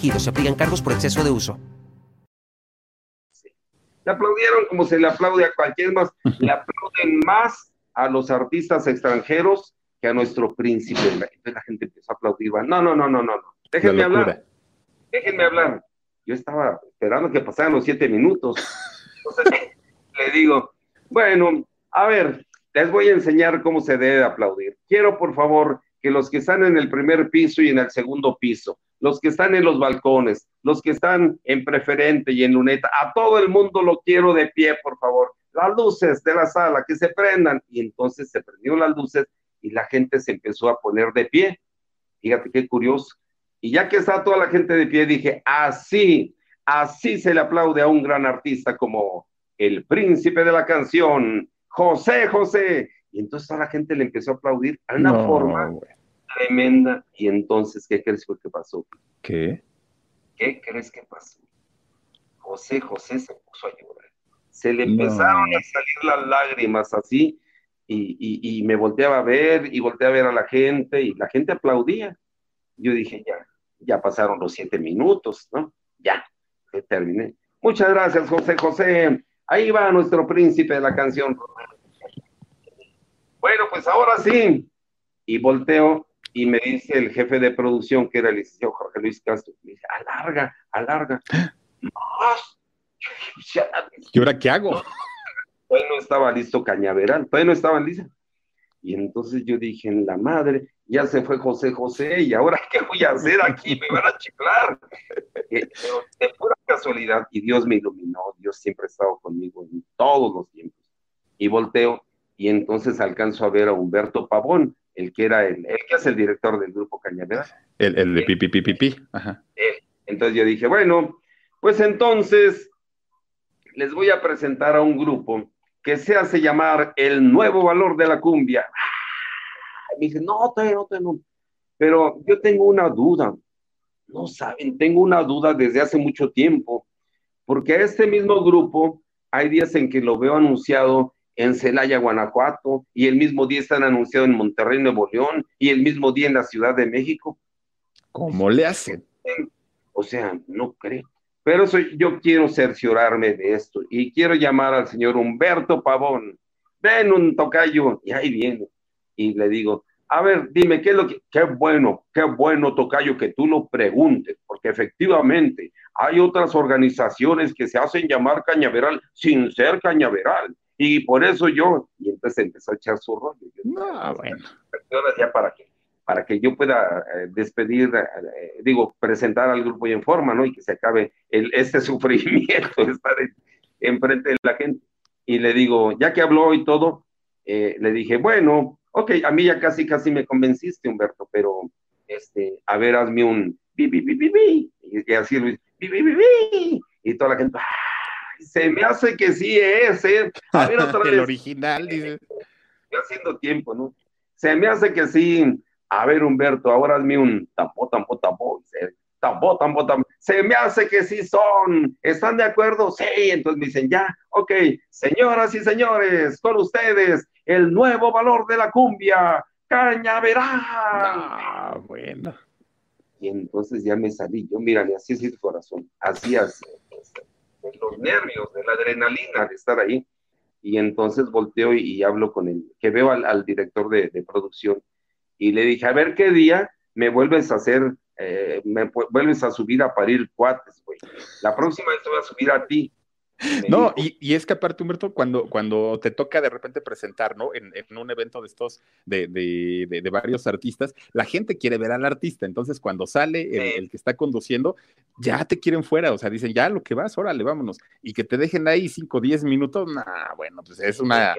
Speaker 3: se aplican cargos por exceso de uso.
Speaker 2: Le aplaudieron como se le aplaude a cualquier más, le aplauden más a los artistas extranjeros que a nuestro príncipe. Entonces la gente empezó a aplaudir. No, no, no, no, no, Déjenme hablar. Déjenme hablar. Yo estaba esperando que pasaran los siete minutos. Entonces le digo, bueno, a ver, les voy a enseñar cómo se debe aplaudir. Quiero, por favor, que los que están en el primer piso y en el segundo piso, los que están en los balcones, los que están en preferente y en luneta, a todo el mundo lo quiero de pie, por favor. Las luces de la sala, que se prendan. Y entonces se prendieron las luces y la gente se empezó a poner de pie. Fíjate qué curioso. Y ya que está toda la gente de pie, dije, así, así se le aplaude a un gran artista como el príncipe de la canción, José José. Y entonces toda la gente le empezó a aplaudir a una forma tremenda. Y entonces, ¿qué crees que pasó?
Speaker 1: ¿Qué?
Speaker 2: ¿Qué crees que pasó? José José se puso a llorar. Se le empezaron a salir las lágrimas así, y, y, me volteaba a ver, y volteé a ver a la gente, y la gente aplaudía. Yo dije, ya, ya pasaron los siete minutos, ¿no? Ya, terminé. Muchas gracias, José José. Ahí va nuestro príncipe de la canción. Bueno, pues ahora sí. Y volteo y me dice el jefe de producción, que era el licenciado Jorge Luis Castro, me dice, alarga, alarga.
Speaker 1: ¿Y ahora qué hago?
Speaker 2: Todavía no estaba listo Cañaveral, todavía no estaba listo. Y entonces yo dije, en la madre, ya se fue José José, y ahora qué voy a hacer aquí, me van a chiflar. Eh, pero de pura casualidad, y Dios me iluminó, Dios siempre ha estado conmigo en todos los tiempos. Y volteo, y entonces alcanzo a ver a Humberto Pavón, el que era el, el que es el director del grupo Cañaveral.
Speaker 1: El, el de Pipi Pipi Pipi. Ajá.
Speaker 2: Entonces yo dije, bueno, pues entonces les voy a presentar a un grupo que se hace llamar el nuevo valor de la cumbia. Me dice, no, te, no, te, no. Pero yo tengo una duda. No saben, tengo una duda desde hace mucho tiempo, porque a este mismo grupo hay días en que lo veo anunciado en Celaya, Guanajuato, y el mismo día están anunciados en Monterrey, Nuevo León, y el mismo día en la Ciudad de México.
Speaker 1: ¿Cómo le hacen?
Speaker 2: O sea, no creo. Pero eso, yo quiero cerciorarme de esto y quiero llamar al señor Humberto Pavón. Ven un tocayo, y ahí viene. Y le digo, a ver, dime, ¿qué es lo que... Qué bueno, qué bueno, Tocayo, que tú lo preguntes, porque efectivamente hay otras organizaciones que se hacen llamar cañaveral sin ser cañaveral. Y por eso yo, y entonces empezó a echar su rollo.
Speaker 1: No, bueno.
Speaker 2: Ya para que, para que yo pueda eh, despedir, eh, digo, presentar al grupo y en forma, ¿no? Y que se acabe el, este sufrimiento de estar enfrente de la gente. Y le digo, ya que habló y todo, eh, le dije, bueno, ok, a mí ya casi, casi me convenciste, Humberto, pero, este, a ver, hazme un bi, bi, bi, bi, y, así, bi, bi, bi, bi, y toda la gente, se me hace que sí es, ¿eh? A ver,
Speaker 1: otra vez. El original, dice.
Speaker 2: haciendo tiempo, ¿no? Se me hace que sí. A ver, Humberto, ahora hazme un tampo, tampo, tampo. Tampo, tampo, tampo. Se me hace que sí son. ¿Están de acuerdo? Sí. Entonces me dicen, ya, ok. Señoras y señores, con ustedes, el nuevo valor de la cumbia, cañaveral.
Speaker 1: Ah, bueno.
Speaker 2: Y entonces ya me salí, yo mira, así es el corazón, así es, los nervios, de la adrenalina de estar ahí. Y entonces volteo y, hablo con él, que veo al, director de, producción y le dije, a ver qué día me vuelves a hacer, eh, me vuelves a subir a parir cuates. La próxima vez te voy a subir a ti
Speaker 1: no, y, es que aparte, Humberto, cuando, cuando te toca de repente presentar, ¿no? En, un evento de estos, de, de, varios artistas, la gente quiere ver al artista. Entonces, cuando sale el, que está conduciendo, ya te quieren fuera. O sea, dicen, ya lo que vas, órale, vámonos. Y que te dejen ahí 5, 10 minutos, nah, bueno, pues es una.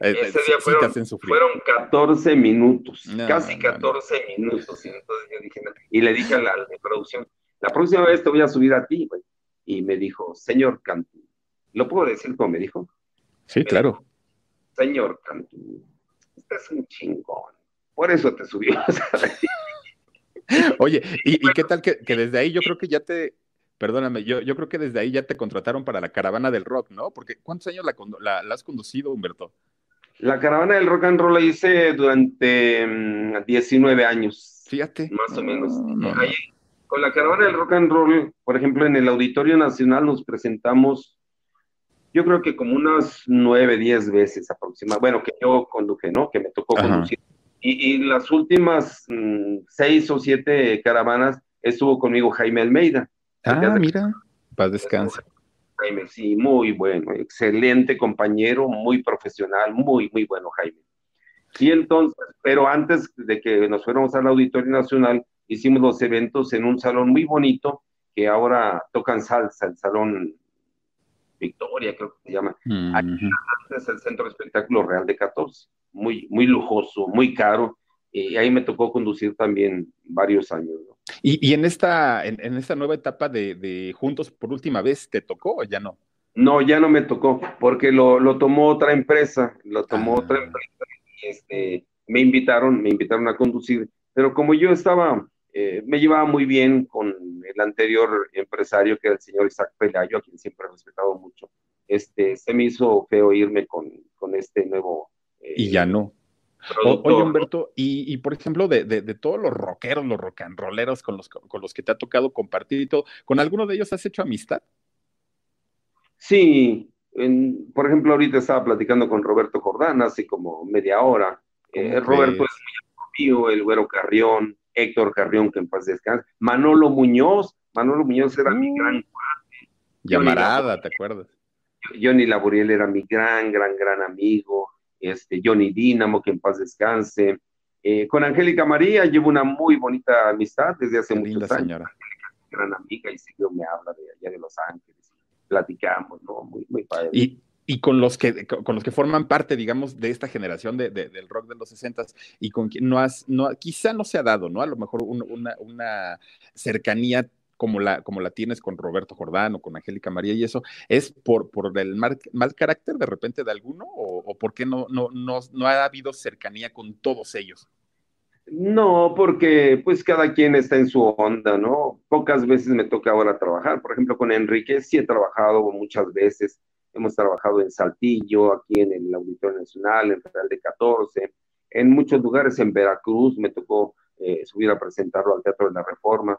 Speaker 2: Eh, ese día fueron, fueron 14 minutos, casi 14 minutos. Y entonces yo dije, y le dije a la de producción, la próxima vez te voy a subir a ti, güey. Y me dijo, señor Cantú, ¿Lo puedo decir como me dijo?
Speaker 1: Sí, claro.
Speaker 2: Señor Cantú, usted es un chingón. Por eso te subimos.
Speaker 1: Oye, ¿y, qué tal que, desde ahí yo creo que ya te, perdóname, yo, yo creo que desde ahí ya te contrataron para la caravana del rock, ¿no? Porque ¿cuántos años la, has conducido, Humberto?
Speaker 2: La caravana del rock and roll la hice durante 19 mm, años.
Speaker 1: Fíjate.
Speaker 2: Más o menos. con la caravana del rock and roll, por ejemplo, en el Auditorio Nacional nos presentamos yo creo que como unas nueve, diez veces aproximadamente, bueno, que yo conduje, ¿no? Que me tocó conducir. Y, las últimas mm, seis o siete caravanas estuvo conmigo Jaime Almeida.
Speaker 1: Ah, mira, paz descansa.
Speaker 2: Jaime, sí, muy bueno, excelente compañero, muy profesional, muy, muy bueno, Jaime. Y entonces, pero antes de que nos fuéramos al Auditorio Nacional, hicimos los eventos en un salón muy bonito que ahora tocan salsa, el salón Victoria, creo que se llama. es el Centro de Espectáculo Real de 14. Muy, muy lujoso, muy caro. Y ahí me tocó conducir también varios años.
Speaker 1: ¿Y, en, esta, en, esta nueva etapa de, Juntos por última vez, te tocó o ya no?
Speaker 2: No, ya no me tocó, porque lo, tomó otra empresa, lo tomó ah. otra empresa y este, me invitaron, me invitaron a conducir, pero como yo estaba eh, me llevaba muy bien con el anterior empresario, que era el señor Isaac Pelayo, a quien siempre he respetado mucho. Este, se me hizo feo irme con, con este nuevo...
Speaker 1: Eh, y ya no. oye, Humberto, y, y, por ejemplo, de, de, todos los rockeros, los rock and rolleros con los, con los que te ha tocado compartir y todo, ¿con alguno de ellos has hecho amistad?
Speaker 2: Sí, por ejemplo, ahorita estaba platicando con Roberto Jordán hace como media hora. Eh, Roberto es muy amigo, el Güero Carrión, Héctor Carrión, que en paz descanse, Manolo Muñoz, Manolo Muñoz era mi gran
Speaker 1: cuate. Llamarada, ¿te acuerdas?
Speaker 2: Johnny Laburiel era mi gran, gran, gran amigo, este, Johnny Dínamo, que en paz descanse. Eh, con Angélica María llevo una muy bonita amistad desde hace muchos años. Señora. Gran amiga y seguido me habla de allá de Los Ángeles. Platicamos, ¿no? Muy, muy padre.
Speaker 1: Y, y con los que con los que forman parte, digamos, de esta generación de, del rock de los 60 y con quien no has, no, quizá no se ha dado, ¿no? A lo mejor una, una, cercanía como la, como la tienes con Roberto Jordán o con Angélica María y eso, ¿es por, por el mal, mal carácter de repente de alguno o, o por qué no, no, no, no ha habido cercanía con todos ellos?
Speaker 2: No, porque pues cada quien está en su onda, ¿no? Pocas veces me toca ahora trabajar. Por ejemplo, con Enrique sí he trabajado muchas veces Hemos trabajado en Saltillo, aquí en el Auditorio Nacional, en Real de 14, en muchos lugares en Veracruz me tocó eh, subir a presentarlo al Teatro de la Reforma.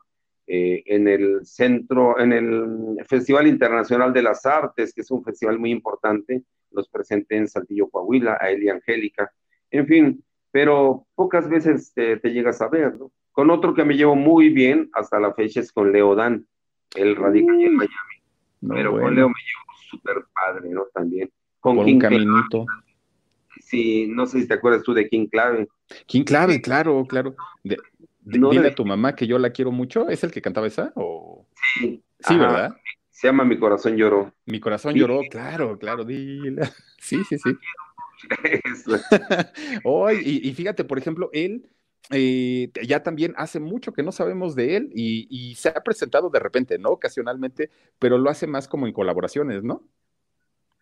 Speaker 2: eh, en el centro, en el Festival Internacional de las Artes, que es un festival muy importante, los presenté en Saltillo, Coahuila, a Eli Angélica, en fin, pero pocas veces te, llegas a ver, ¿no? Con otro que me llevo muy bien hasta la fecha es con Leo Dan, él radica en Miami, pero con Leo me llevo súper padre, ¿no? También.
Speaker 1: Con King un caminito.
Speaker 2: Sí, no sé si te acuerdas tú de King Clave.
Speaker 1: King Clave, claro, claro. dile a tu mamá que yo la quiero mucho. ¿Es el que cantaba esa? ¿O...
Speaker 2: Sí.
Speaker 1: Sí, ¿verdad?
Speaker 2: Se llama Mi Corazón Lloró.
Speaker 1: Mi Corazón Lloró, claro, claro, dile. Sí, sí, sí. oh, y, fíjate, por ejemplo, él eh, ya también hace mucho que no sabemos de él y, y, se ha presentado de repente, ¿no? Ocasionalmente, pero lo hace más como en colaboraciones, ¿no?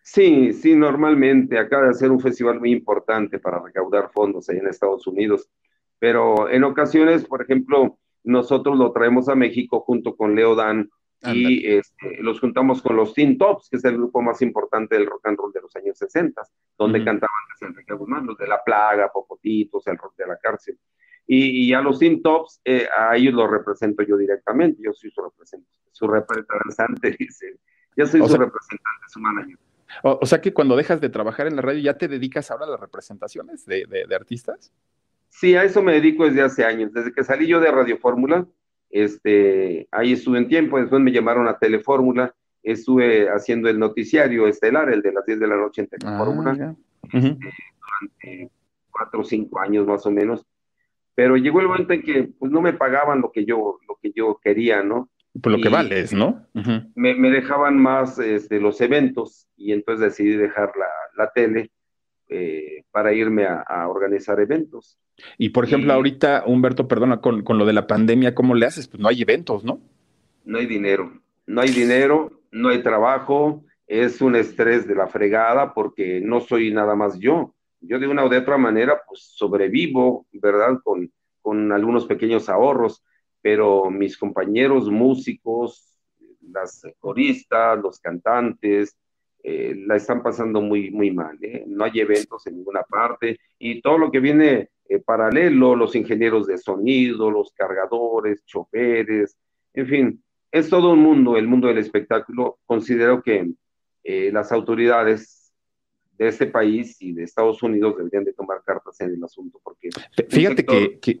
Speaker 2: Sí, sí, normalmente acaba de ser un festival muy importante para recaudar fondos ahí en Estados Unidos, pero en ocasiones, por ejemplo, nosotros lo traemos a México junto con Leo Dan y este, los juntamos con los Teen Tops, que es el grupo más importante del rock and roll de los años 60, donde cantaban Enrique Guzmán, los de La Plaga, Popotitos, el rock de la cárcel. Y, a los Teen Tops, eh, a ellos los represento yo directamente, yo soy su representante, su representante, dice, yo soy su representante, su manager.
Speaker 1: O, sea que cuando dejas de trabajar en la radio, ¿ya te dedicas ahora a las representaciones de, artistas?
Speaker 2: Sí, a eso me dedico desde hace años. Desde que salí yo de Radio Fórmula, este, ahí estuve en tiempo, después me llamaron a Telefórmula, estuve haciendo el noticiario estelar, el de las 10 de la noche en Telefórmula, ah, este, durante cuatro o cinco años más o menos. Pero llegó el momento en que pues, no me pagaban lo que yo, lo que yo quería, ¿no?
Speaker 1: Por lo que vales, ¿no?
Speaker 2: me, dejaban más este, los eventos y entonces decidí dejar la, tele eh, para irme a, organizar eventos.
Speaker 1: Y por ejemplo, ahorita, Humberto, perdona, con, con, lo de la pandemia, ¿cómo le haces? Pues no hay eventos, ¿no?
Speaker 2: No hay dinero, no hay dinero, no hay trabajo, es un estrés de la fregada porque no soy nada más yo. Yo de una o de otra manera, pues sobrevivo, ¿verdad? Con, con algunos pequeños ahorros pero mis compañeros músicos, las coristas, los cantantes, eh, la están pasando muy, muy mal. ¿eh? No hay eventos en ninguna parte y todo lo que viene eh, paralelo, los ingenieros de sonido, los cargadores, choferes, en fin, es todo un mundo, el mundo del espectáculo. Considero que las autoridades de este país y de Estados Unidos deberían de tomar cartas en el asunto porque
Speaker 1: fíjate que,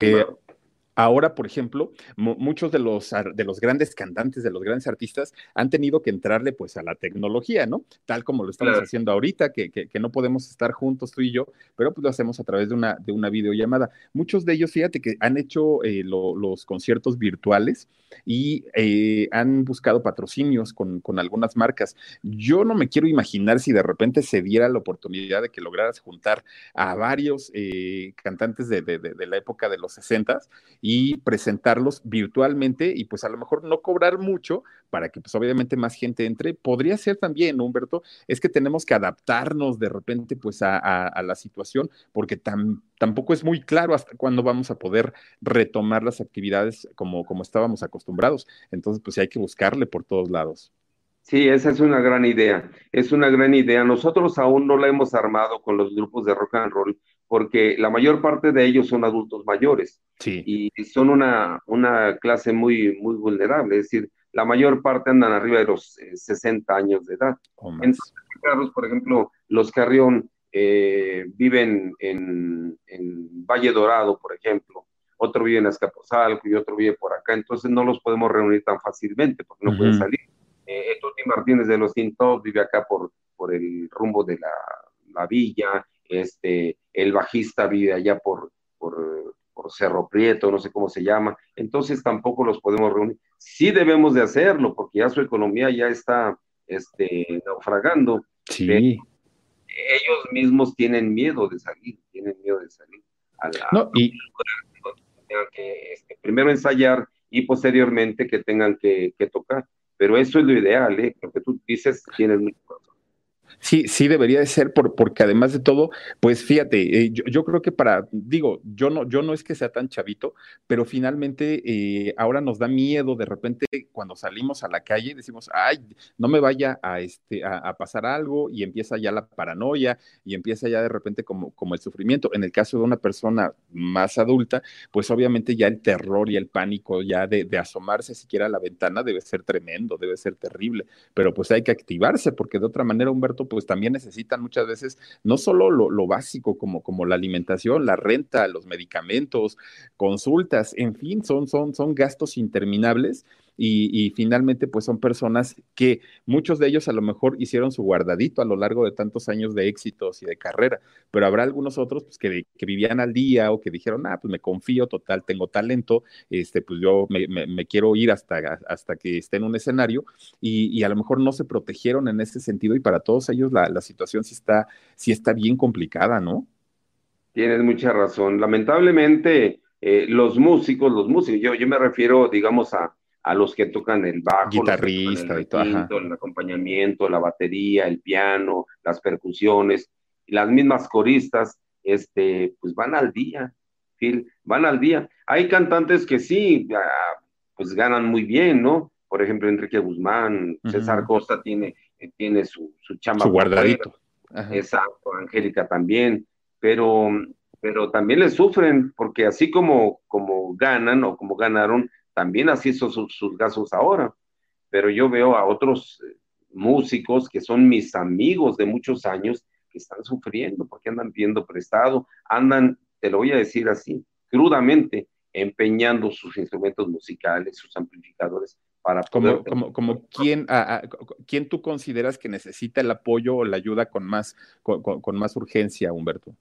Speaker 1: Eh, que Ahora, por ejemplo, muchos de los, de los grandes cantantes, de los grandes artistas, han tenido que entrarle pues a la tecnología, ¿no? Tal como lo estamos haciendo ahorita, que, que, no podemos estar juntos tú y yo, pero pues lo hacemos a través de una, de una videollamada. Muchos de ellos, fíjate que han hecho eh, los conciertos virtuales y eh, han buscado patrocinios con, con, algunas marcas. Yo no me quiero imaginar si de repente se diera la oportunidad de que lograras juntar a varios eh, cantantes de, de, de, la época de los 60 y presentarlos virtualmente y pues a lo mejor no cobrar mucho para que pues obviamente más gente entre. Podría ser también, Humberto, es que tenemos que adaptarnos de repente pues a, la situación porque tampoco es muy claro hasta cuándo vamos a poder retomar las actividades como, como estábamos acostumbrados. Entonces pues hay que buscarle por todos lados.
Speaker 2: Sí, esa es una gran idea. Es una gran idea. Nosotros aún no la hemos armado con los grupos de rock and roll porque la mayor parte de ellos son adultos mayores y son una, una clase muy, muy vulnerable, es decir, la mayor parte andan arriba de los 60 eh, años de edad. En Carlos, por ejemplo, los Carrión eh, viven en, Valle Dorado, por ejemplo, otro vive en Azcapotzalco y otro vive por acá, entonces no los podemos reunir tan fácilmente porque no pueden salir. Eh, Martínez de los Tintos vive acá por, por el rumbo de la, la villa, este, el bajista vive allá por, por, Cerro Prieto, no sé cómo se llama, entonces tampoco los podemos reunir. Sí debemos de hacerlo, porque ya su economía ya está este, naufragando.
Speaker 1: Sí.
Speaker 2: Ellos mismos tienen miedo de salir, tienen miedo de salir.
Speaker 1: no, y,
Speaker 2: que este, primero ensayar y posteriormente que tengan que, que, tocar. Pero eso es lo ideal, ¿eh? Lo que tú dices, tienes mucho
Speaker 1: Sí, sí debería de ser, por, porque además de todo, pues fíjate, eh, yo, creo que para, digo, yo no, yo no es que sea tan chavito, pero finalmente eh, ahora nos da miedo de repente cuando salimos a la calle, decimos, ay, no me vaya a, este, a, pasar algo y empieza ya la paranoia y empieza ya de repente como, como el sufrimiento. En el caso de una persona más adulta, pues obviamente ya el terror y el pánico ya de, de asomarse siquiera a la ventana debe ser tremendo, debe ser terrible, pero pues hay que activarse porque de otra manera, Humberto, pues también necesitan muchas veces no solo lo, básico como, como la alimentación, la renta, los medicamentos, consultas, en fin, son, son, son gastos interminables y, finalmente pues son personas que muchos de ellos a lo mejor hicieron su guardadito a lo largo de tantos años de éxitos y de carrera, pero habrá algunos otros pues, que, vivían al día o que dijeron, ah, pues me confío, total, tengo talento, este, pues yo me, quiero ir hasta, hasta que esté en un escenario y, a lo mejor no se protegieron en ese sentido y para todos ellos la, la situación sí está, sí está bien complicada, ¿no?
Speaker 2: Tienes mucha razón. Lamentablemente, eh, los músicos, los músicos, yo, yo me refiero, digamos, a, a los que tocan el bajo,
Speaker 1: guitarrista el, todo,
Speaker 2: el acompañamiento, la batería, el piano, las percusiones, y las mismas coristas, este, pues van al día, Phil, van al día. Hay cantantes que sí, pues ganan muy bien, ¿no? Por ejemplo, Enrique Guzmán, César Costa tiene, tiene su, su chamba.
Speaker 1: Su guardadito.
Speaker 2: Exacto, Angélica también, pero, pero también le sufren, porque así como, como ganan o como ganaron, también así son sus, gastos ahora, pero yo veo a otros eh, músicos que son mis amigos de muchos años que están sufriendo porque andan pidiendo prestado, andan, te lo voy a decir así, crudamente, empeñando sus instrumentos musicales, sus amplificadores para
Speaker 1: poder... Como, como, ¿quién, ¿quién tú consideras que necesita el apoyo o la ayuda con más, con más urgencia, Humberto?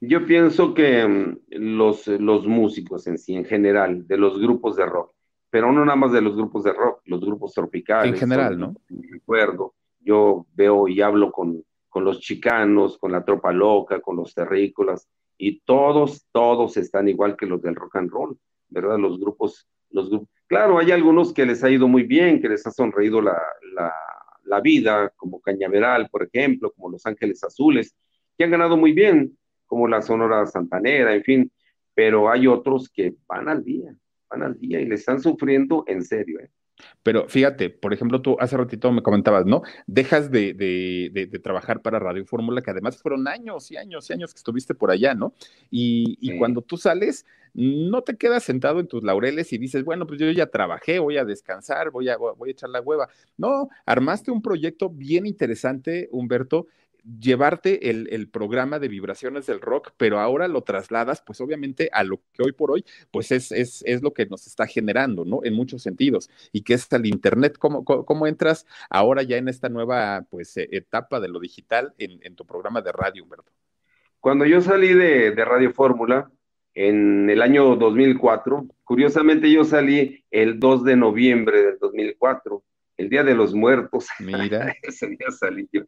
Speaker 2: Yo pienso que mm, los, los músicos en sí, en general, de los grupos de rock, pero no nada más de los grupos de rock, los grupos tropicales.
Speaker 1: En general, ¿no?
Speaker 2: Recuerdo, yo veo y hablo con, con los chicanos, con la tropa loca, con los terrícolas, y todos, todos están igual que los del rock and roll, ¿verdad? Los grupos, los grupos. Claro, hay algunos que les ha ido muy bien, que les ha sonreído la, la, la vida, como Cañaveral, por ejemplo, como Los Ángeles Azules, que han ganado muy bien, como la Sonora Santanera, en fin, pero hay otros que van al día, van al día y le están sufriendo en serio. ¿eh?
Speaker 1: Pero fíjate, por ejemplo, tú hace ratito me comentabas, ¿no? Dejas de, de, trabajar para Radio Fórmula, que además fueron años y años y años que estuviste por allá, ¿no? Y, cuando tú sales, no te quedas sentado en tus laureles y dices, bueno, pues yo ya trabajé, voy a descansar, voy a, voy a echar la hueva. No, armaste un proyecto bien interesante, Humberto, llevarte el, programa de vibraciones del rock, pero ahora lo trasladas, pues obviamente a lo que hoy por hoy, pues es, es, es lo que nos está generando, ¿no? En muchos sentidos, y que es el Internet. ¿Cómo, cómo, entras ahora ya en esta nueva, pues, e, etapa de lo digital en, tu programa de radio, Humberto?
Speaker 2: Cuando yo salí de, de Radio Fórmula, en el año 2004, curiosamente yo salí el 2 de noviembre del 2004, el Día de los Muertos.
Speaker 1: Mira.
Speaker 2: Ese día salí yo.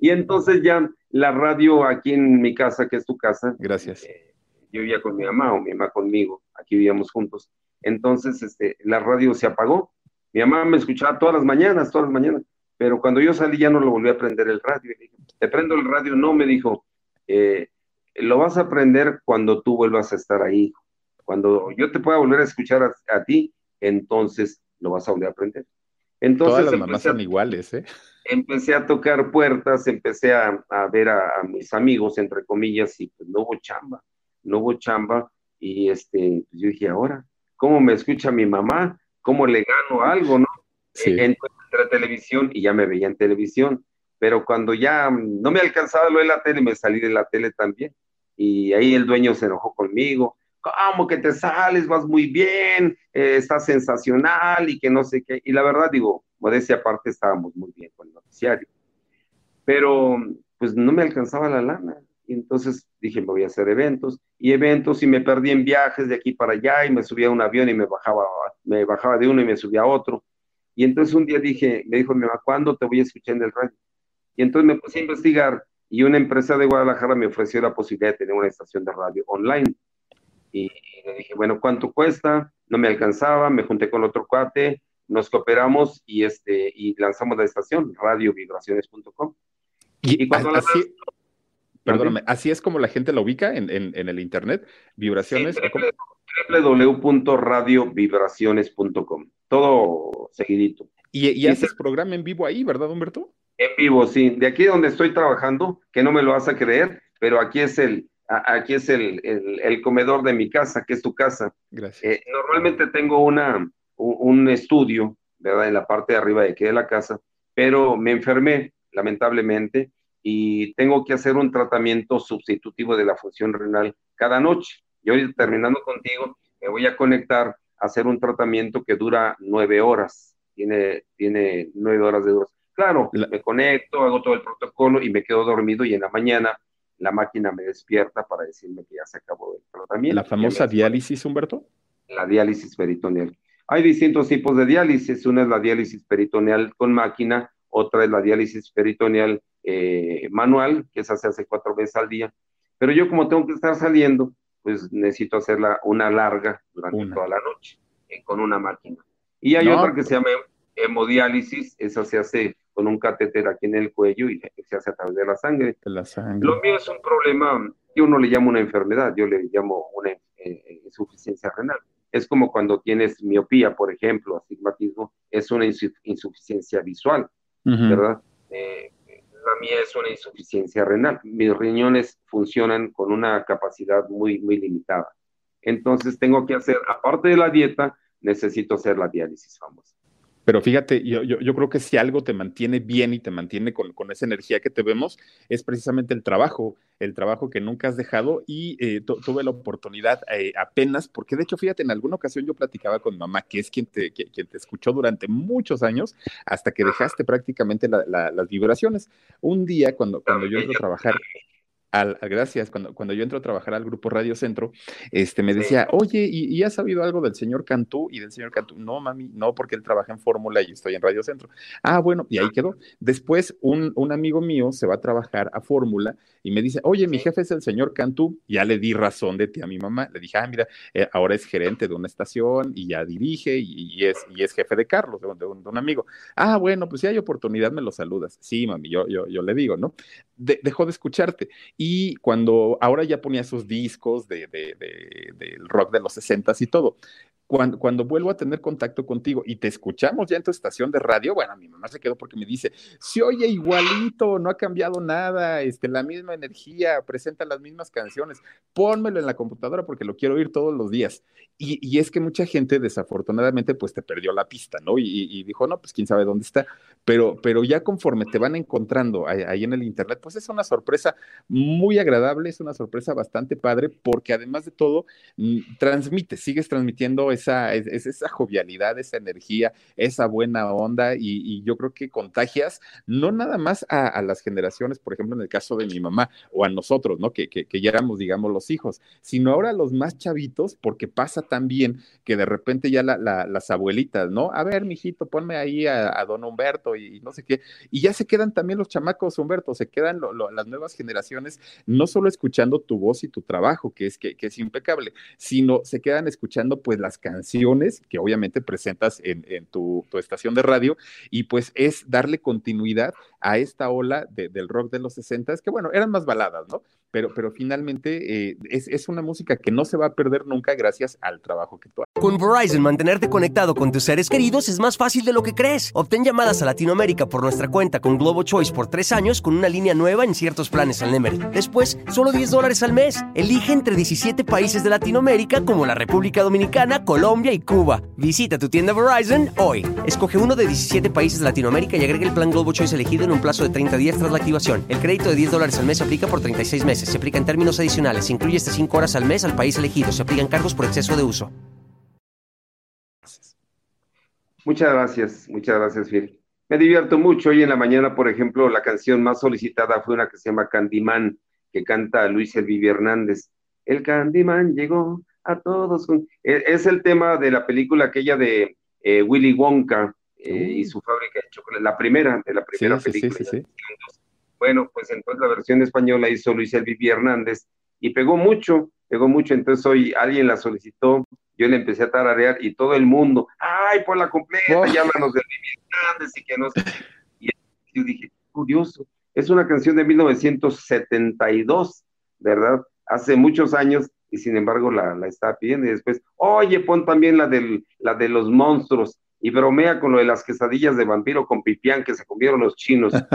Speaker 2: Y entonces ya la radio aquí en mi casa, que es tu casa.
Speaker 1: Gracias.
Speaker 2: Eh, yo vivía con mi mamá o mi mamá conmigo, aquí vivíamos juntos. Entonces, este, la radio se apagó. Mi mamá me escuchaba todas las mañanas, todas las mañanas, pero cuando yo salí ya no lo volví a prender el radio. dije, ¿te prendo el radio? No, me dijo, eh, lo vas a aprender cuando tú vuelvas a estar ahí. Cuando yo te pueda volver a escuchar a, ti, entonces lo vas a volver a aprender. Entonces,
Speaker 1: Todas las mamás son iguales, ¿eh?
Speaker 2: empecé a tocar puertas, empecé a, ver a, mis amigos, entre comillas, y pues no hubo chamba, no hubo chamba, y este, yo dije, ahora, ¿cómo me escucha mi mamá? ¿Cómo le gano algo, no? Sí. Eh, entré a televisión y ya me veía en televisión, pero cuando ya no me alcanzaba lo de la tele, me salí de la tele también, y ahí el dueño se enojó conmigo, ¿cómo que te sales? Vas muy bien, eh, estás sensacional y que no sé qué. Y la verdad, digo, modestia aparte, estábamos muy bien con el noticiario. Pero, pues no me alcanzaba la lana. Y entonces dije, me voy a hacer eventos. Y eventos, y me perdí en viajes de aquí para allá, y me subía a un avión y me bajaba, me bajaba de uno y me subía a otro. Y entonces un día dije, me dijo mi mamá, ¿cuándo te voy a escuchar en el radio? Y entonces me puse a investigar y una empresa de Guadalajara me ofreció la posibilidad de tener una estación de radio online. Y y le dije, bueno, ¿cuánto cuesta? No me alcanzaba, me junté con otro cuate, nos cooperamos y, este, y lanzamos la estación, radiovibraciones.com.
Speaker 1: Y, cuando así, perdóname, así es como la gente lo ubica en, el internet, vibraciones. Sí,
Speaker 2: www.radiovibraciones.com, todo seguidito.
Speaker 1: Y, y haces programa en vivo ahí, ¿verdad, Humberto?
Speaker 2: En vivo, sí. De aquí donde estoy trabajando, que no me lo vas a creer, pero aquí es el, aquí es el, comedor de mi casa, que es tu casa.
Speaker 1: Gracias.
Speaker 2: Eh, normalmente tengo una, un, estudio, ¿verdad? En la parte de arriba de aquí de la casa, pero me enfermé, lamentablemente, y tengo que hacer un tratamiento sustitutivo de la función renal cada noche. Y hoy terminando contigo, me voy a conectar a hacer un tratamiento que dura nueve horas. Tiene, tiene nueve horas de duración. Claro, me conecto, hago todo el protocolo y me quedo dormido y en la mañana la máquina me despierta para decirme que ya se acabó el tratamiento.
Speaker 1: ¿La famosa diálisis, Humberto?
Speaker 2: La diálisis peritoneal. Hay distintos tipos de diálisis. Una es la diálisis peritoneal con máquina, otra es la diálisis peritoneal eh, manual, que esa se hace cuatro veces al día. Pero yo como tengo que estar saliendo, pues necesito hacerla una larga durante toda la noche, eh, con una máquina. Y hay otra que se llama hemodiálisis, esa se hace con un catéter aquí en el cuello y se hace a través de la sangre.
Speaker 1: la sangre.
Speaker 2: Lo mío es un problema, yo no le llamo una enfermedad, yo le llamo una eh, insuficiencia renal. Es como cuando tienes miopía, por ejemplo, astigmatismo, es una insuficiencia visual, ¿verdad? Eh, la mía es una insuficiencia renal. Mis riñones funcionan con una capacidad muy, muy limitada. Entonces tengo que hacer, aparte de la dieta, necesito hacer la diálisis famosa.
Speaker 1: Pero fíjate, yo, yo, creo que si algo te mantiene bien y te mantiene con, esa energía que te vemos, es precisamente el trabajo, el trabajo que nunca has dejado y eh, tuve la oportunidad eh, apenas, porque de hecho, fíjate, en alguna ocasión yo platicaba con mamá, que es quien te, quien te escuchó durante muchos años, hasta que dejaste prácticamente las vibraciones. Un día, cuando, cuando yo entro a trabajar, al, gracias, cuando, cuando yo entro a trabajar al grupo Radio Centro, este, me decía, oye, ¿y, has sabido algo del señor Cantú y del señor Cantú? No, mami, no, porque él trabaja en Fórmula y estoy en Radio Centro. Ah, bueno, y ahí quedó. Después, un, un amigo mío se va a trabajar a Fórmula y me dice, oye, mi jefe es el señor Cantú. Ya le di razón de ti a mi mamá. Le dije, ah, mira, eh, ahora es gerente de una estación y ya dirige y, es, y es jefe de Carlos, de un, de, un, amigo. Ah, bueno, pues si hay oportunidad, me lo saludas. Sí, mami, yo, yo, yo le digo, ¿no? Dejó de escucharte. Y cuando ahora ya ponía esos discos de, de, del rock de los 60 y todo, cuando, cuando, vuelvo a tener contacto contigo y te escuchamos ya en tu estación de radio, bueno, mi mamá se quedó porque me dice, se oye igualito, no ha cambiado nada, este, la misma energía, presenta las mismas canciones, pónmelo en la computadora porque lo quiero oír todos los días. Y, y es que mucha gente desafortunadamente pues te perdió la pista, ¿no? Y, y, dijo, no, pues quién sabe dónde está, pero, pero ya conforme te van encontrando ahí, ahí en el Internet, pues es una sorpresa muy agradable, es una sorpresa bastante padre porque además de todo, mm, transmite, sigues transmitiendo esa, es, esa jovialidad, esa energía, esa buena onda y, yo creo que contagias no nada más a, las generaciones, por ejemplo, en el caso de mi mamá o a nosotros, ¿no? Que, que, ya éramos, digamos, los hijos, sino ahora los más chavitos, porque pasa también que de repente ya las abuelitas, ¿no? A ver, mijito, ponme ahí a, don Humberto y, no sé qué, y ya se quedan también los chamacos, Humberto, se quedan las nuevas generaciones no solo escuchando tu voz y tu trabajo, que es, que, que es impecable, sino se quedan escuchando pues las canciones que obviamente presentas en, tu, estación de radio y pues es darle continuidad a esta ola del rock de los 60, que bueno, eran más baladas, ¿no? Pero, pero finalmente eh, es, es, una música que no se va a perder nunca gracias al trabajo que tú haces.
Speaker 3: Con Verizon, mantenerte conectado con tus seres queridos es más fácil de lo que crees. Obtén llamadas a Latinoamérica por nuestra cuenta con Globo Choice por tres años con una línea nueva en ciertos planes al Nemery. Después, solo 10 dólares al mes. Elige entre 17 países de Latinoamérica como la República Dominicana, Colombia y Cuba. Visita tu tienda Verizon hoy. Escoge uno de 17 países de Latinoamérica y agrega el plan Globo Choice elegido en un plazo de 30 días tras la activación. El crédito de 10 dólares al mes se aplica por 36 meses. Se aplica en términos adicionales. Se incluye hasta 5 horas al mes al país elegido. Se aplican cargos por exceso de uso.
Speaker 2: Muchas gracias, muchas gracias, Phil. Me divierto mucho. Hoy en la mañana, por ejemplo, la canción más solicitada fue una que se llama Candyman, que canta Luis Elvivi Hernández. El Candyman llegó a todos. E, es el tema de la película aquella de eh, Willy Wonka eh, y su fábrica de chocolate, la primera, de la primera película. bueno, pues entonces la versión española hizo Luis Elvivi Hernández y pegó mucho, pegó mucho, entonces hoy alguien la solicitó, yo le empecé a tararear y todo el mundo, ay, por la completa, y háblanos de Grandes y que no sé. Y yo dije, curioso, es una canción de 1972, ¿verdad? Hace muchos años y sin embargo la, la está pidiendo y después, oye, pon también la, del, la de los monstruos y bromea con lo de las quesadillas de vampiro con pipián que se comieron los chinos.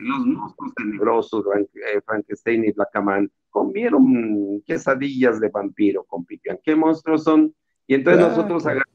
Speaker 2: los monstruos tenebrosos, eh, Frankenstein y Blackaman, comieron quesadillas de vampiro con pipián. ¿Qué monstruos son? Y entonces nosotros agarramos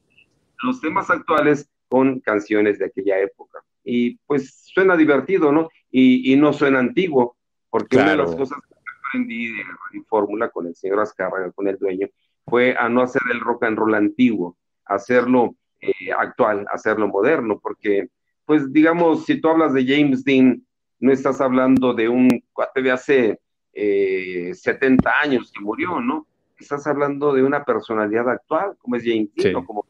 Speaker 2: los temas actuales con canciones de aquella época. Y pues suena divertido, ¿no? Y, y no suena antiguo, porque una de las cosas que aprendí de Fórmula con el señor Azcárraga, con el dueño, fue a no hacer el rock and roll antiguo, hacerlo eh, actual, hacerlo moderno, porque, pues digamos, si tú hablas de James Dean, no estás hablando de un cuate de hace 70 eh, años que murió, ¿no? Estás hablando de una personalidad actual, como es James Dean, o como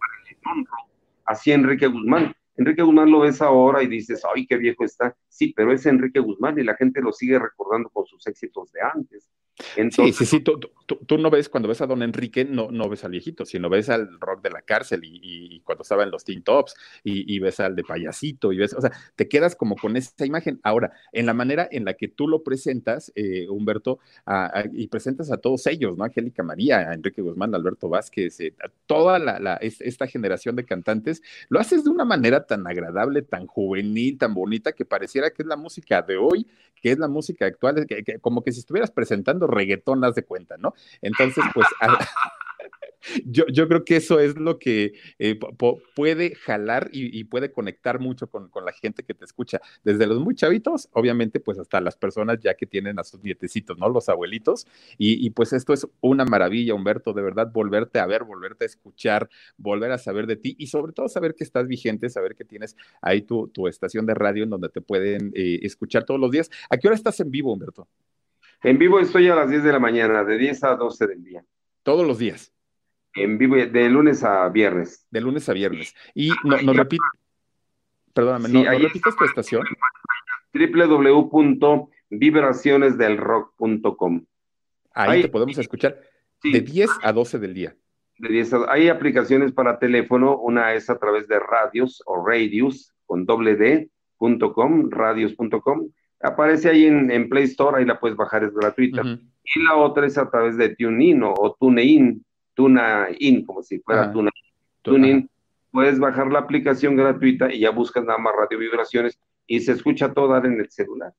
Speaker 2: así Enrique Guzmán. Enrique Guzmán lo ves ahora y dices, ay, qué viejo está. Sí, pero es Enrique Guzmán y la gente lo sigue recordando con sus éxitos de antes
Speaker 1: sí, sí, sí, tú, tú, no ves, cuando ves a don Enrique, no, no ves al viejito, sino ves al rock de la cárcel y, cuando estaba en los Teen Tops y, ves al de payasito y ves, o sea, te quedas como con esa imagen. Ahora, en la manera en la que tú lo presentas, eh, Humberto, y presentas a todos ellos, ¿no? Angélica María, a Enrique Guzmán, Alberto Vázquez, eh, toda la, esta generación de cantantes, lo haces de una manera tan agradable, tan juvenil, tan bonita, que pareciera que es la música de hoy, que es la música actual, que, como que si estuvieras presentando reggaetonas de cuenta, ¿no? Entonces, pues... Yo, yo, creo que eso es lo que eh, puede jalar y, puede conectar mucho con, con, la gente que te escucha, desde los muy chavitos, obviamente, pues hasta las personas ya que tienen a sus nietecitos, ¿no? Los abuelitos. Y, y, pues esto es una maravilla, Humberto, de verdad, volverte a ver, volverte a escuchar, volver a saber de ti y sobre todo saber que estás vigente, saber que tienes ahí tu, tu estación de radio en donde te pueden eh, escuchar todos los días. ¿A qué hora estás en vivo, Humberto?
Speaker 2: En vivo estoy a las 10 de la mañana, de 10 a 12 del día.
Speaker 1: Todos los días.
Speaker 2: En vivo, de lunes a viernes.
Speaker 1: De lunes a viernes. Y no, no repite, perdóname, no, repites tu estación.
Speaker 2: www.vibracionesdelrock.com.
Speaker 1: Ahí, te podemos escuchar de 10 a 12 del día.
Speaker 2: De 10 hay aplicaciones para teléfono, una es a través de radios o radios con doble d.com, radios.com aparece ahí en, Play Store, ahí la puedes bajar, es gratuita. Y la otra es a través de TuneIn o, TuneIn, TuneIn, como si fuera TuneIn. TuneIn. Puedes bajar la aplicación gratuita y ya buscas nada más radio vibraciones y se escucha todo en el celular.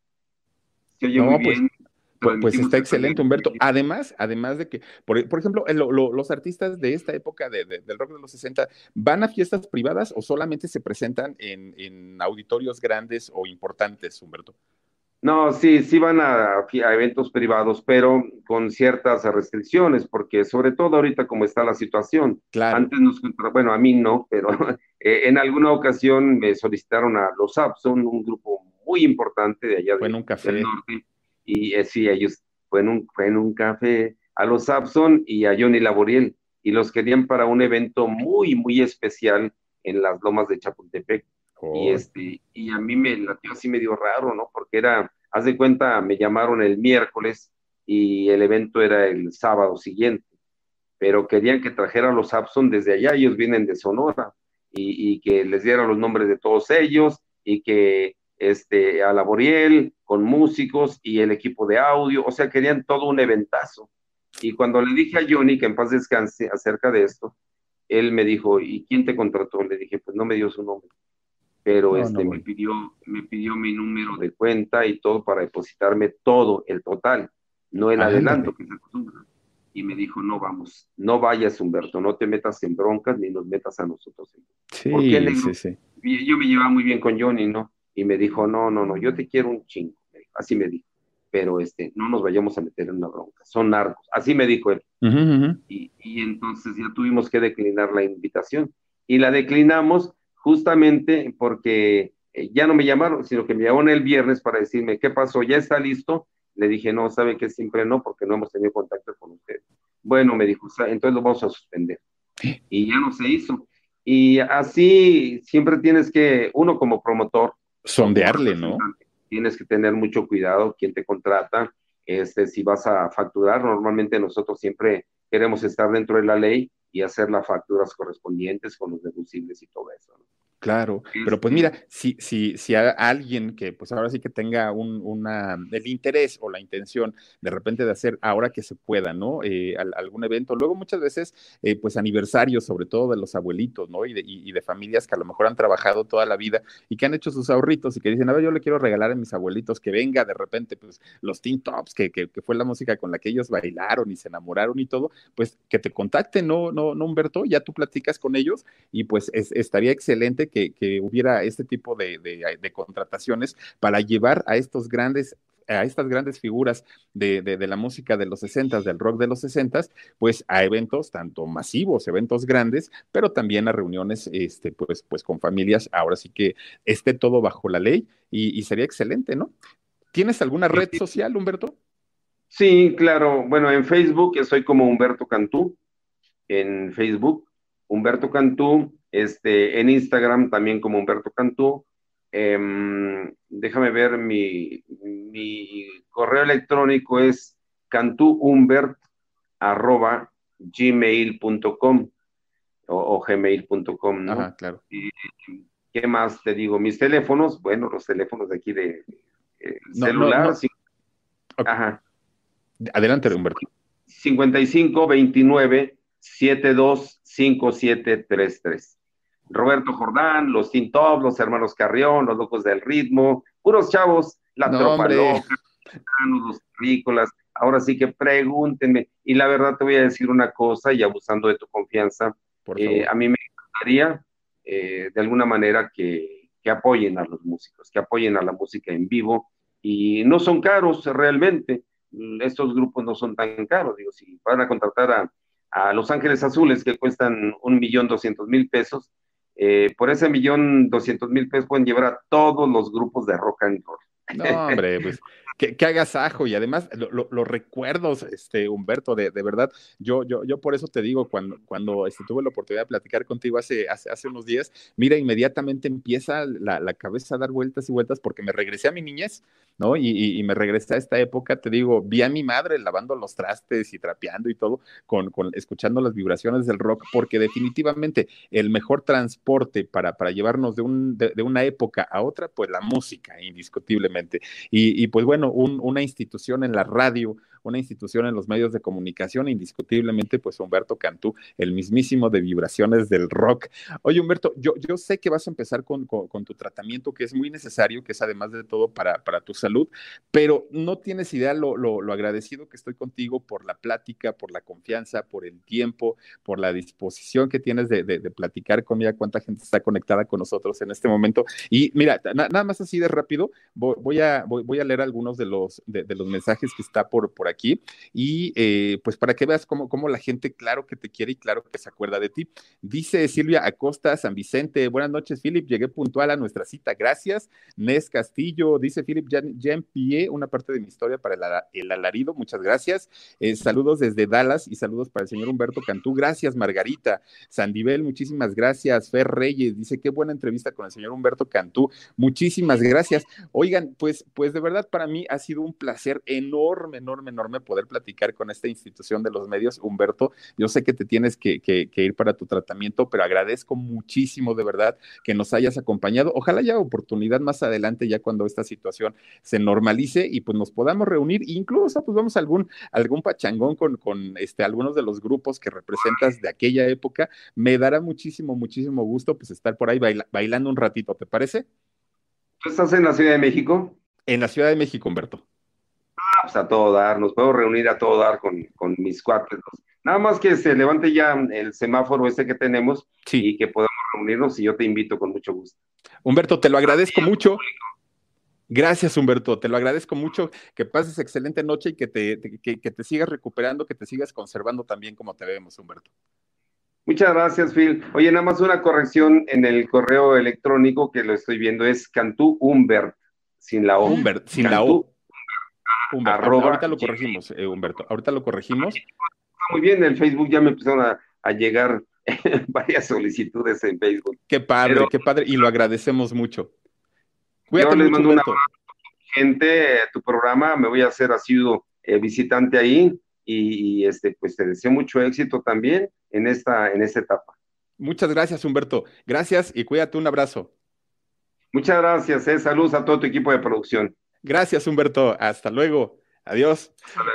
Speaker 1: Se oye muy pues, bien. Pues, pues está excelente, Humberto. Además, además de que, por, ejemplo, los artistas de esta época del rock de los 60, ¿van a fiestas privadas o solamente se presentan en, en auditorios grandes o importantes, Humberto?
Speaker 2: No, sí, sí van a, eventos privados, pero con ciertas restricciones, porque sobre todo ahorita como está la situación. Claro. Antes nos, bueno, a mí no, pero eh, en alguna ocasión me solicitaron a los Abson, un grupo muy importante de allá
Speaker 1: fue en un café. del
Speaker 2: norte, y eh, sí, ellos fue en, un, fue en un café a los Abson y a Johnny Laboriel, y los querían para un evento muy, muy especial en las lomas de Chapultepec. Y, este, y a mí me latió así medio raro, ¿no? Porque era, haz de cuenta, me llamaron el miércoles y el evento era el sábado siguiente, pero querían que trajera a los Abson desde allá, ellos vienen de Sonora, y, y, que les diera los nombres de todos ellos, y que este, a Laboriel, con músicos y el equipo de audio, o sea, querían todo un eventazo. Y cuando le dije a Johnny, que en paz descanse, acerca de esto, él me dijo, ¿y quién te contrató? Le dije, pues no me dio su nombre pero este, me, pidió, me pidió mi número de cuenta y todo para depositarme todo, el total, no el adelanto que se acostumbra. Y me dijo, no vamos, no vayas Humberto, no te metas en broncas ni nos metas a nosotros.
Speaker 1: Sí, sí, sí.
Speaker 2: Yo me llevaba muy bien con Johnny, ¿no? Y me dijo, no, no, no, yo te quiero un chingo, así me dijo, pero este, no nos vayamos a meter en una bronca, son narcos, así me dijo él. Y, y entonces ya tuvimos que declinar la invitación. Y la declinamos justamente porque eh, ya no me llamaron, sino que me llamaron el viernes para decirme, ¿qué pasó? ¿Ya está listo? Le dije, no, sabe que siempre no, porque no hemos tenido contacto con usted. Bueno, me dijo, entonces lo vamos a suspender. Y ya no se hizo. Y así siempre tienes que, uno como promotor.
Speaker 1: Sondearle, ¿no?
Speaker 2: tienes que tener mucho cuidado quién te contrata, este, si vas a facturar, normalmente nosotros siempre queremos estar dentro de la ley y hacer las facturas correspondientes con los deducibles y todo eso.
Speaker 1: Claro, pero pues mira, si, si, si a alguien que pues ahora sí que tenga un, una, el interés o la intención de repente de hacer ahora que se pueda, ¿no? Eh, algún evento, luego muchas veces eh, pues aniversarios, sobre todo de los abuelitos, ¿no? Y de, y, de, familias que a lo mejor han trabajado toda la vida y que han hecho sus ahorritos y que dicen, a ver, yo le quiero regalar a mis abuelitos que venga de repente pues los Teen Tops, que, que, que fue la música con la que ellos bailaron y se enamoraron y todo, pues que te contacten, ¿no, no, no Humberto? Ya tú platicas con ellos y pues es, estaría excelente que, hubiera este tipo de, contrataciones para llevar a estos grandes a estas grandes figuras de, la música de los 60, del rock de los 60, pues a eventos tanto masivos, eventos grandes, pero también a reuniones este, pues, pues con familias, ahora sí que esté todo bajo la ley y, sería excelente, ¿no? ¿Tienes alguna red social, Humberto?
Speaker 2: Sí, claro. Bueno, en Facebook soy como Humberto Cantú, en Facebook, Humberto Cantú, este, en Instagram también como Humberto Cantú. Em, déjame ver, mi, mi, correo electrónico es cantuhumbert.gmail.com o, o gmail.com, ¿no?
Speaker 1: Ajá, claro.
Speaker 2: Y, ¿Qué más te digo? Mis teléfonos, bueno, los teléfonos de aquí de eh, celular.
Speaker 1: Ajá. Adelante, Humberto.
Speaker 2: 55 29 725733. Roberto Jordán, los Top, los hermanos Carrión, los locos del ritmo, puros chavos, la tropa loca, los rícolas. Ahora sí que pregúntenme. Y la verdad te voy a decir una cosa, y abusando de tu confianza, eh, a mí me encantaría eh, de alguna manera que, que apoyen a los músicos, que apoyen a la música en vivo. Y no son caros realmente. Estos grupos no son tan caros. Digo, si van a contratar a a Los Ángeles Azules, que cuestan un millón doscientos mil pesos. Eh, por ese millón doscientos mil pesos pueden llevar a todos los grupos de rock and roll.
Speaker 1: No, hombre, pues que, que agasajo y además los recuerdos, este, Humberto, de, de, verdad, yo, yo, yo por eso te digo, cuando, cuando este, tuve la oportunidad de platicar contigo hace, hace, hace unos días, mira, inmediatamente empieza la, la, cabeza a dar vueltas y vueltas porque me regresé a mi niñez, ¿no? Y, y, me regresé a esta época, te digo, vi a mi madre lavando los trastes y trapeando y todo, con, con escuchando las vibraciones del rock, porque definitivamente el mejor transporte para, para llevarnos de, un, de una época a otra, pues la música, indiscutiblemente. Y, y pues bueno, una institución en la radio, una institución en los medios de comunicación, indiscutiblemente, pues Humberto Cantú, el mismísimo de vibraciones del rock. Oye, Humberto, yo, yo sé que vas a empezar con, con, tu tratamiento, que es muy necesario, que es además de todo para, para tu salud, pero no tienes idea lo, lo, lo, agradecido que estoy contigo por la plática, por la confianza, por el tiempo, por la disposición que tienes de, de, platicar conmigo, cuánta gente está conectada con nosotros en este momento. Y mira, na, nada más así de rápido, voy, a, voy, a leer algunos de los, de los mensajes que está por, por aquí aquí y eh, pues para que veas cómo, cómo la gente claro que te quiere y claro que se acuerda de ti. Dice Silvia Acosta San Vicente, buenas noches Philip, llegué puntual a nuestra cita, gracias. Nes Castillo, dice Philip, ya, ya una parte de mi historia para el, el alarido, muchas gracias. Eh, saludos desde Dallas y saludos para el señor Humberto Cantú, gracias Margarita. Sandivel, muchísimas gracias. Fer Reyes, dice, qué buena entrevista con el señor Humberto Cantú, muchísimas gracias. Oigan, pues, pues de verdad para mí ha sido un placer enorme, enorme, enorme poder platicar con esta institución de los medios. Humberto, yo sé que te tienes que, que, que, ir para tu tratamiento, pero agradezco muchísimo de verdad que nos hayas acompañado. Ojalá haya oportunidad más adelante, ya cuando esta situación se normalice y pues nos podamos reunir, incluso pues vamos a algún, algún pachangón con, con este, algunos de los grupos que representas de aquella época. Me dará muchísimo, muchísimo gusto pues estar por ahí baila, bailando un ratito, ¿te parece?
Speaker 2: ¿Tú estás en la Ciudad de México?
Speaker 1: En la Ciudad de México, Humberto
Speaker 2: pues a todo dar, nos podemos reunir a todo dar con, con mis cuates. Nada más que se levante ya el semáforo ese que tenemos
Speaker 1: sí.
Speaker 2: y que podamos reunirnos y yo te invito con mucho gusto.
Speaker 1: Humberto, te lo agradezco mucho. Gracias, Humberto. Te lo agradezco mucho. Que pases excelente noche y que te, que, que te sigas recuperando, que te sigas conservando también como te vemos, Humberto.
Speaker 2: Muchas gracias, Phil. Oye, nada más una corrección en el correo electrónico que lo estoy viendo, es Cantú Humbert, sin la O.
Speaker 1: Humbert, sin Cantú, la O. Humberto, arroba, ahorita lo corregimos, eh, Humberto, ahorita lo corregimos.
Speaker 2: Muy bien, en Facebook ya me empezaron a, a llegar varias solicitudes en Facebook.
Speaker 1: Qué padre, Pero, qué padre, y lo agradecemos mucho. Cuídate mucho, Humberto.
Speaker 2: próximamente tu programa, me voy a hacer asiduo visitante ahí y, este, pues te deseo mucho éxito también en esta, en esta etapa.
Speaker 1: Muchas gracias, Humberto. Gracias y cuídate. Un abrazo.
Speaker 2: Muchas gracias. Eh. Saludos a todo tu equipo de producción.
Speaker 1: Gracias, Humberto. Hasta luego. Adiós.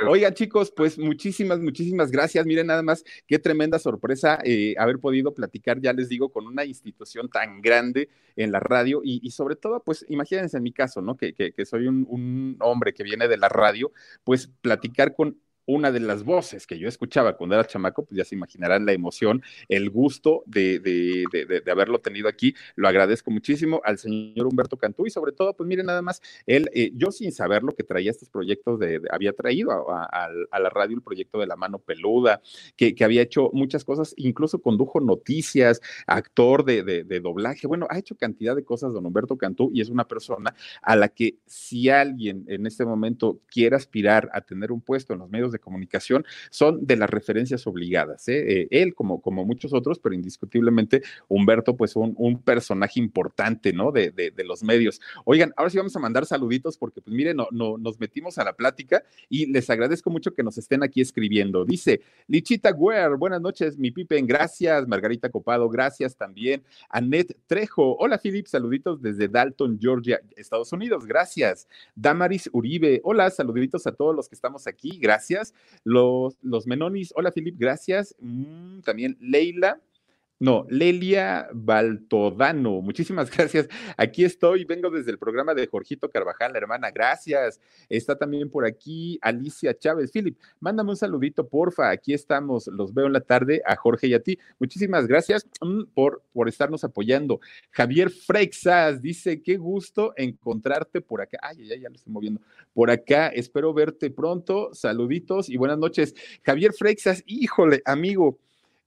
Speaker 1: Oigan, chicos, pues muchísimas, muchísimas gracias. Miren nada más qué tremenda sorpresa eh, haber podido platicar, ya les digo, con una institución tan grande en la radio y, sobre todo, pues imagínense en mi caso, ¿no? Que, que, soy un, un, hombre que viene de la radio, pues platicar con una de las voces que yo escuchaba cuando era chamaco, pues ya se imaginarán la emoción, el gusto de, de, de, haberlo tenido aquí. Lo agradezco muchísimo al señor Humberto Cantú y sobre todo, pues miren nada más, él, eh, yo sin saber lo que traía estos proyectos, de, había traído a, la radio el proyecto de la mano peluda, que, que, había hecho muchas cosas, incluso condujo noticias, actor de, doblaje, bueno, ha hecho cantidad de cosas don Humberto Cantú y es una persona a la que si alguien en este momento quiere aspirar a tener un puesto en los medios de comunicación son de las referencias obligadas. ¿eh? Eh, él, como, como muchos otros, pero indiscutiblemente Humberto, pues un, un personaje importante, ¿no? De, de, los medios. Oigan, ahora sí vamos a mandar saluditos porque, pues miren, no, no, nos metimos a la plática y les agradezco mucho que nos estén aquí escribiendo. Dice Lichita Guer, buenas noches, mi Pipen, gracias. Margarita Copado, gracias también. Annette Trejo, hola Philip, saluditos desde Dalton, Georgia, Estados Unidos, gracias. Damaris Uribe, hola, saluditos a todos los que estamos aquí, gracias. Los, los Menonis, hola Filip, gracias. Mm, también Leila, no, Lelia Baltodano, muchísimas gracias. Aquí estoy, vengo desde el programa de Jorgito Carvajal, la hermana, gracias. Está también por aquí Alicia Chávez. Philip, mándame un saludito, porfa. Aquí estamos, los veo en la tarde a Jorge y a ti. Muchísimas gracias mm, por, por estarnos apoyando. Javier Freixas dice, qué gusto encontrarte por acá. Ay, ya, ya lo estoy moviendo. Por acá, espero verte pronto. Saluditos y buenas noches. Javier Freixas, híjole, amigo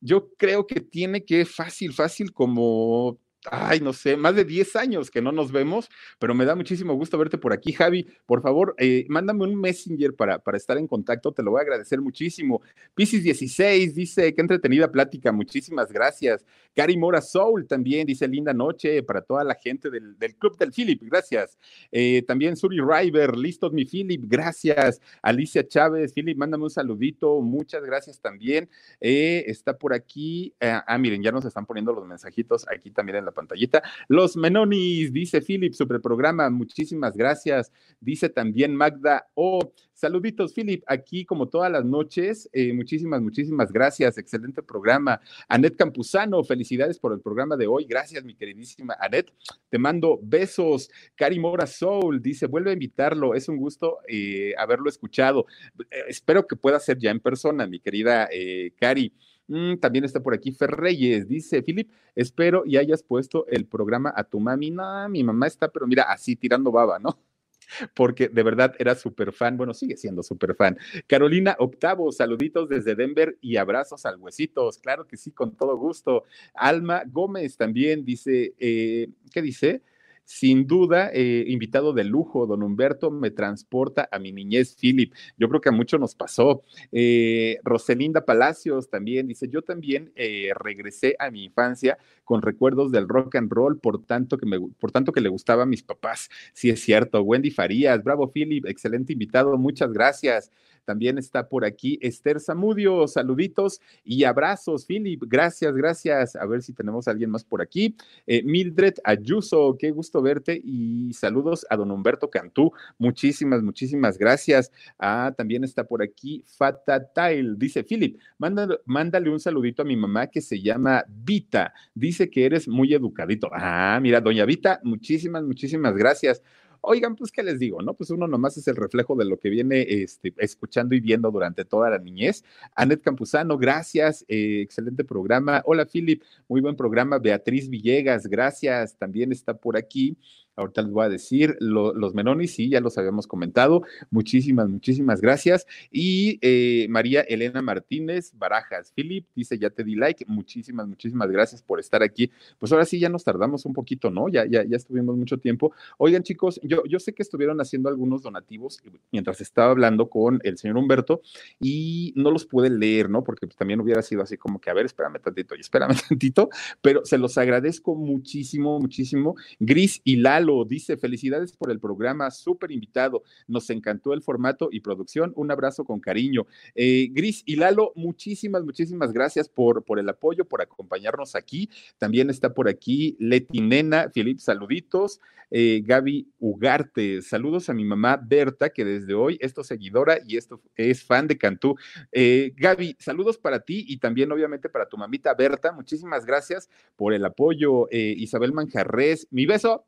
Speaker 1: yo creo que tiene que fácil, fácil como ay, no sé, más de 10 años que no nos vemos, pero me da muchísimo gusto verte por aquí, Javi. Por favor, eh, mándame un messenger para, para estar en contacto, te lo voy a agradecer muchísimo. Piscis 16 dice, qué entretenida plática, muchísimas gracias. Cari Mora Soul también dice, linda noche para toda la gente del, Club del Philip, gracias. Eh, también Suri River, listos mi Philip, gracias. Alicia Chávez, Philip, mándame un saludito, muchas gracias también. Eh, está por aquí, ah, miren, ya nos están poniendo los mensajitos aquí también en la pantallita. Los Menonis, dice Philip, sobre programa, muchísimas gracias. Dice también Magda O. Oh, saluditos, Philip, aquí como todas las noches. Eh, muchísimas, muchísimas gracias. Excelente programa. Anet Campuzano, felicidades por el programa de hoy. Gracias, mi queridísima Anet. Te mando besos. Cari Mora Soul dice, vuelve a invitarlo. Es un gusto eh, haberlo escuchado. Eh, espero que pueda ser ya en persona, mi querida Cari. Mm, también está por aquí Fer Reyes, dice Philip, espero y hayas puesto el programa a tu mami. No, mi mamá está, pero mira, así tirando baba, ¿no? Porque de verdad era súper fan, bueno, sigue siendo súper fan. Carolina Octavo, saluditos desde Denver y abrazos al huesitos, claro que sí, con todo gusto. Alma Gómez también dice, eh, ¿qué dice? Sin duda, eh, invitado de lujo, don Humberto me transporta a mi niñez, Philip. Yo creo que a muchos nos pasó. Eh, Roselinda Palacios también dice, yo también eh, regresé a mi infancia con recuerdos del rock and roll, por tanto que, por tanto que le gustaba a mis papás. Sí es cierto. Wendy Farías, bravo Philip, excelente invitado, muchas gracias. También está por aquí Esther Zamudio, saluditos y abrazos, Philip, gracias, gracias. A ver si tenemos a alguien más por aquí. Eh, Mildred Ayuso, qué gusto verte y saludos a don Humberto Cantú. Muchísimas, muchísimas gracias. Ah, también está por aquí Fata Tile, dice Philip, mándale, mándale un saludito a mi mamá que se llama Vita. Dice que eres muy educadito. Ah, mira, doña Vita, muchísimas, muchísimas gracias. Oigan, pues, ¿qué les digo? No, pues uno nomás es el reflejo de lo que viene este, escuchando y viendo durante toda la niñez. Anet Campuzano, gracias, eh, excelente programa. Hola, Philip, muy buen programa. Beatriz Villegas, gracias, también está por aquí. Ahorita les voy a decir, los Menonis, sí, ya los habíamos comentado. Muchísimas, muchísimas gracias. Y eh, María Elena Martínez Barajas, Philip, dice, ya te di like. Muchísimas, muchísimas gracias por estar aquí. Pues ahora sí, ya nos tardamos un poquito, ¿no? Ya, ya, ya estuvimos mucho tiempo. Oigan, chicos, yo, yo sé que estuvieron haciendo algunos donativos mientras estaba hablando con el señor Humberto y no los pude leer, ¿no? Porque pues, también hubiera sido así como que, a ver, espérame tantito y espérame tantito, pero se los agradezco muchísimo, muchísimo. Gris y Lalo Lalo dice, felicidades por el programa, súper invitado, nos encantó el formato y producción, un abrazo con cariño. Eh, Gris y Lalo, muchísimas, muchísimas gracias por, por el apoyo, por acompañarnos aquí. También está por aquí Leti Nena, Filip, saluditos. Eh, Gaby Ugarte, saludos a mi mamá Berta, que desde hoy es tu seguidora y esto es fan de Cantú. Eh, Gaby, saludos para ti y también obviamente para tu mamita Berta. Muchísimas gracias por el apoyo. Eh, Isabel Manjarres, mi beso.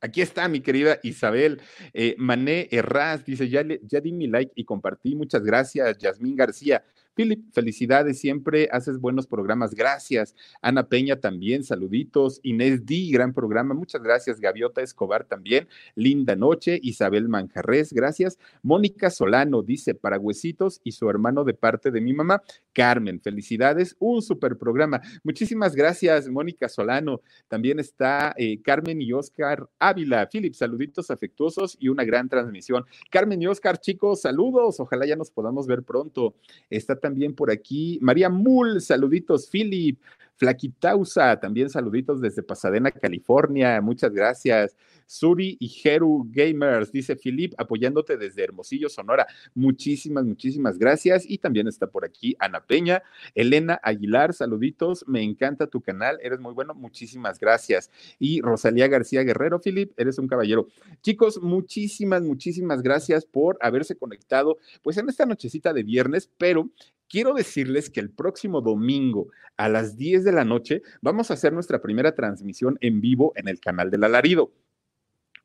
Speaker 1: Aquí está mi querida Isabel. Eh, Mané Herraz dice, ya, ya di mi like y compartí. Muchas gracias. Yasmín García, Philip, felicidades, siempre haces buenos programas, gracias. Ana Peña también, saluditos. Inés D, gran programa, muchas gracias. Gaviota Escobar también, linda noche. Isabel Manjarres, gracias. Mónica Solano dice, para huesitos y su hermano de parte de mi mamá, Carmen, felicidades, un super programa. Muchísimas gracias, Mónica Solano. También está eh, Carmen y Oscar Ávila. Philip, saluditos afectuosos y una gran transmisión. Carmen y Oscar, chicos, saludos. Ojalá ya nos podamos ver pronto. Está también por aquí. María Mul, saluditos, Philip. Flaquitausa, también saluditos desde Pasadena, California. Muchas gracias. Suri y Jeru Gamers, dice Philip, apoyándote desde Hermosillo, Sonora. Muchísimas, muchísimas gracias. Y también está por aquí Ana Peña, Elena Aguilar, saluditos. Me encanta tu canal, eres muy bueno. Muchísimas gracias. Y Rosalía García Guerrero, Philip, eres un caballero. Chicos, muchísimas, muchísimas gracias por haberse conectado, pues en esta nochecita de viernes, pero quiero decirles que el próximo domingo a las 10 de la noche vamos a hacer nuestra primera transmisión en vivo en el canal del alarido.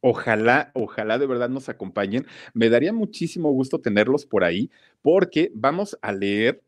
Speaker 1: Ojalá, ojalá de verdad nos acompañen. Me daría muchísimo gusto tenerlos por ahí porque vamos a leer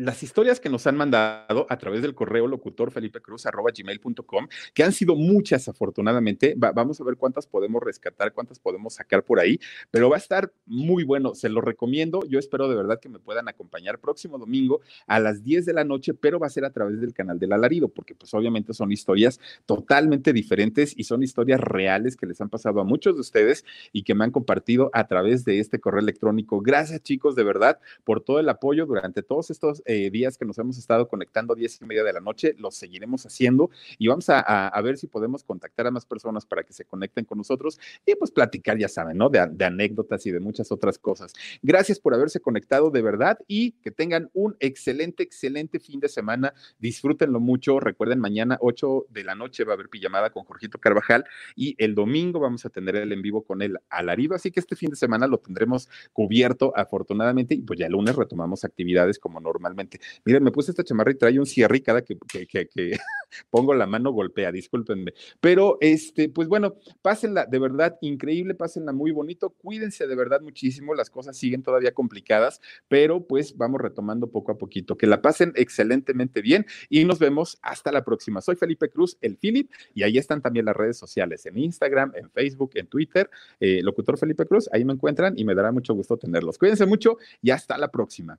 Speaker 1: las historias que nos han mandado a través del correo locutor Felipe Cruz gmail.com, que han sido muchas afortunadamente, vamos a ver cuántas podemos rescatar, cuántas podemos sacar por ahí, pero va a estar muy bueno, se lo recomiendo, yo espero de verdad que me puedan acompañar próximo domingo a las 10 de la noche, pero va a ser a través del canal del alarido, porque pues obviamente son historias totalmente diferentes y son historias reales que les han pasado a muchos de ustedes y que me han compartido a través de este correo electrónico. Gracias chicos, de verdad, por todo el apoyo durante todos estos eh, días que nos hemos estado conectando a 10 y media de la noche, lo seguiremos haciendo y vamos a, ver si podemos contactar a más personas para que se conecten con nosotros y pues platicar, ya saben, ¿no? De, anécdotas y de muchas otras cosas. Gracias por haberse conectado de verdad y que tengan un excelente, excelente fin de semana. Disfrútenlo mucho. Recuerden, mañana 8 de la noche va a haber pijamada con Jorgito Carvajal y el domingo vamos a tener el en vivo con él alarido. Así que este fin de semana lo tendremos cubierto afortunadamente y pues ya lunes retomamos actividades como normalmente Miren, me puse esta chamarra y trae un cierre cada que, pongo la mano golpea, discúlpenme. Pero, este, pues bueno, pásenla de verdad increíble, pásenla muy bonito, cuídense de verdad muchísimo, las cosas siguen todavía complicadas, pero pues vamos retomando poco a poquito. Que la pasen excelentemente bien y nos vemos hasta la próxima. Soy Felipe Cruz, el Philip, y ahí están también las redes sociales, en Instagram, en Facebook, en Twitter, eh, locutor Felipe Cruz, ahí me encuentran y me dará mucho gusto tenerlos. Cuídense mucho y hasta la próxima.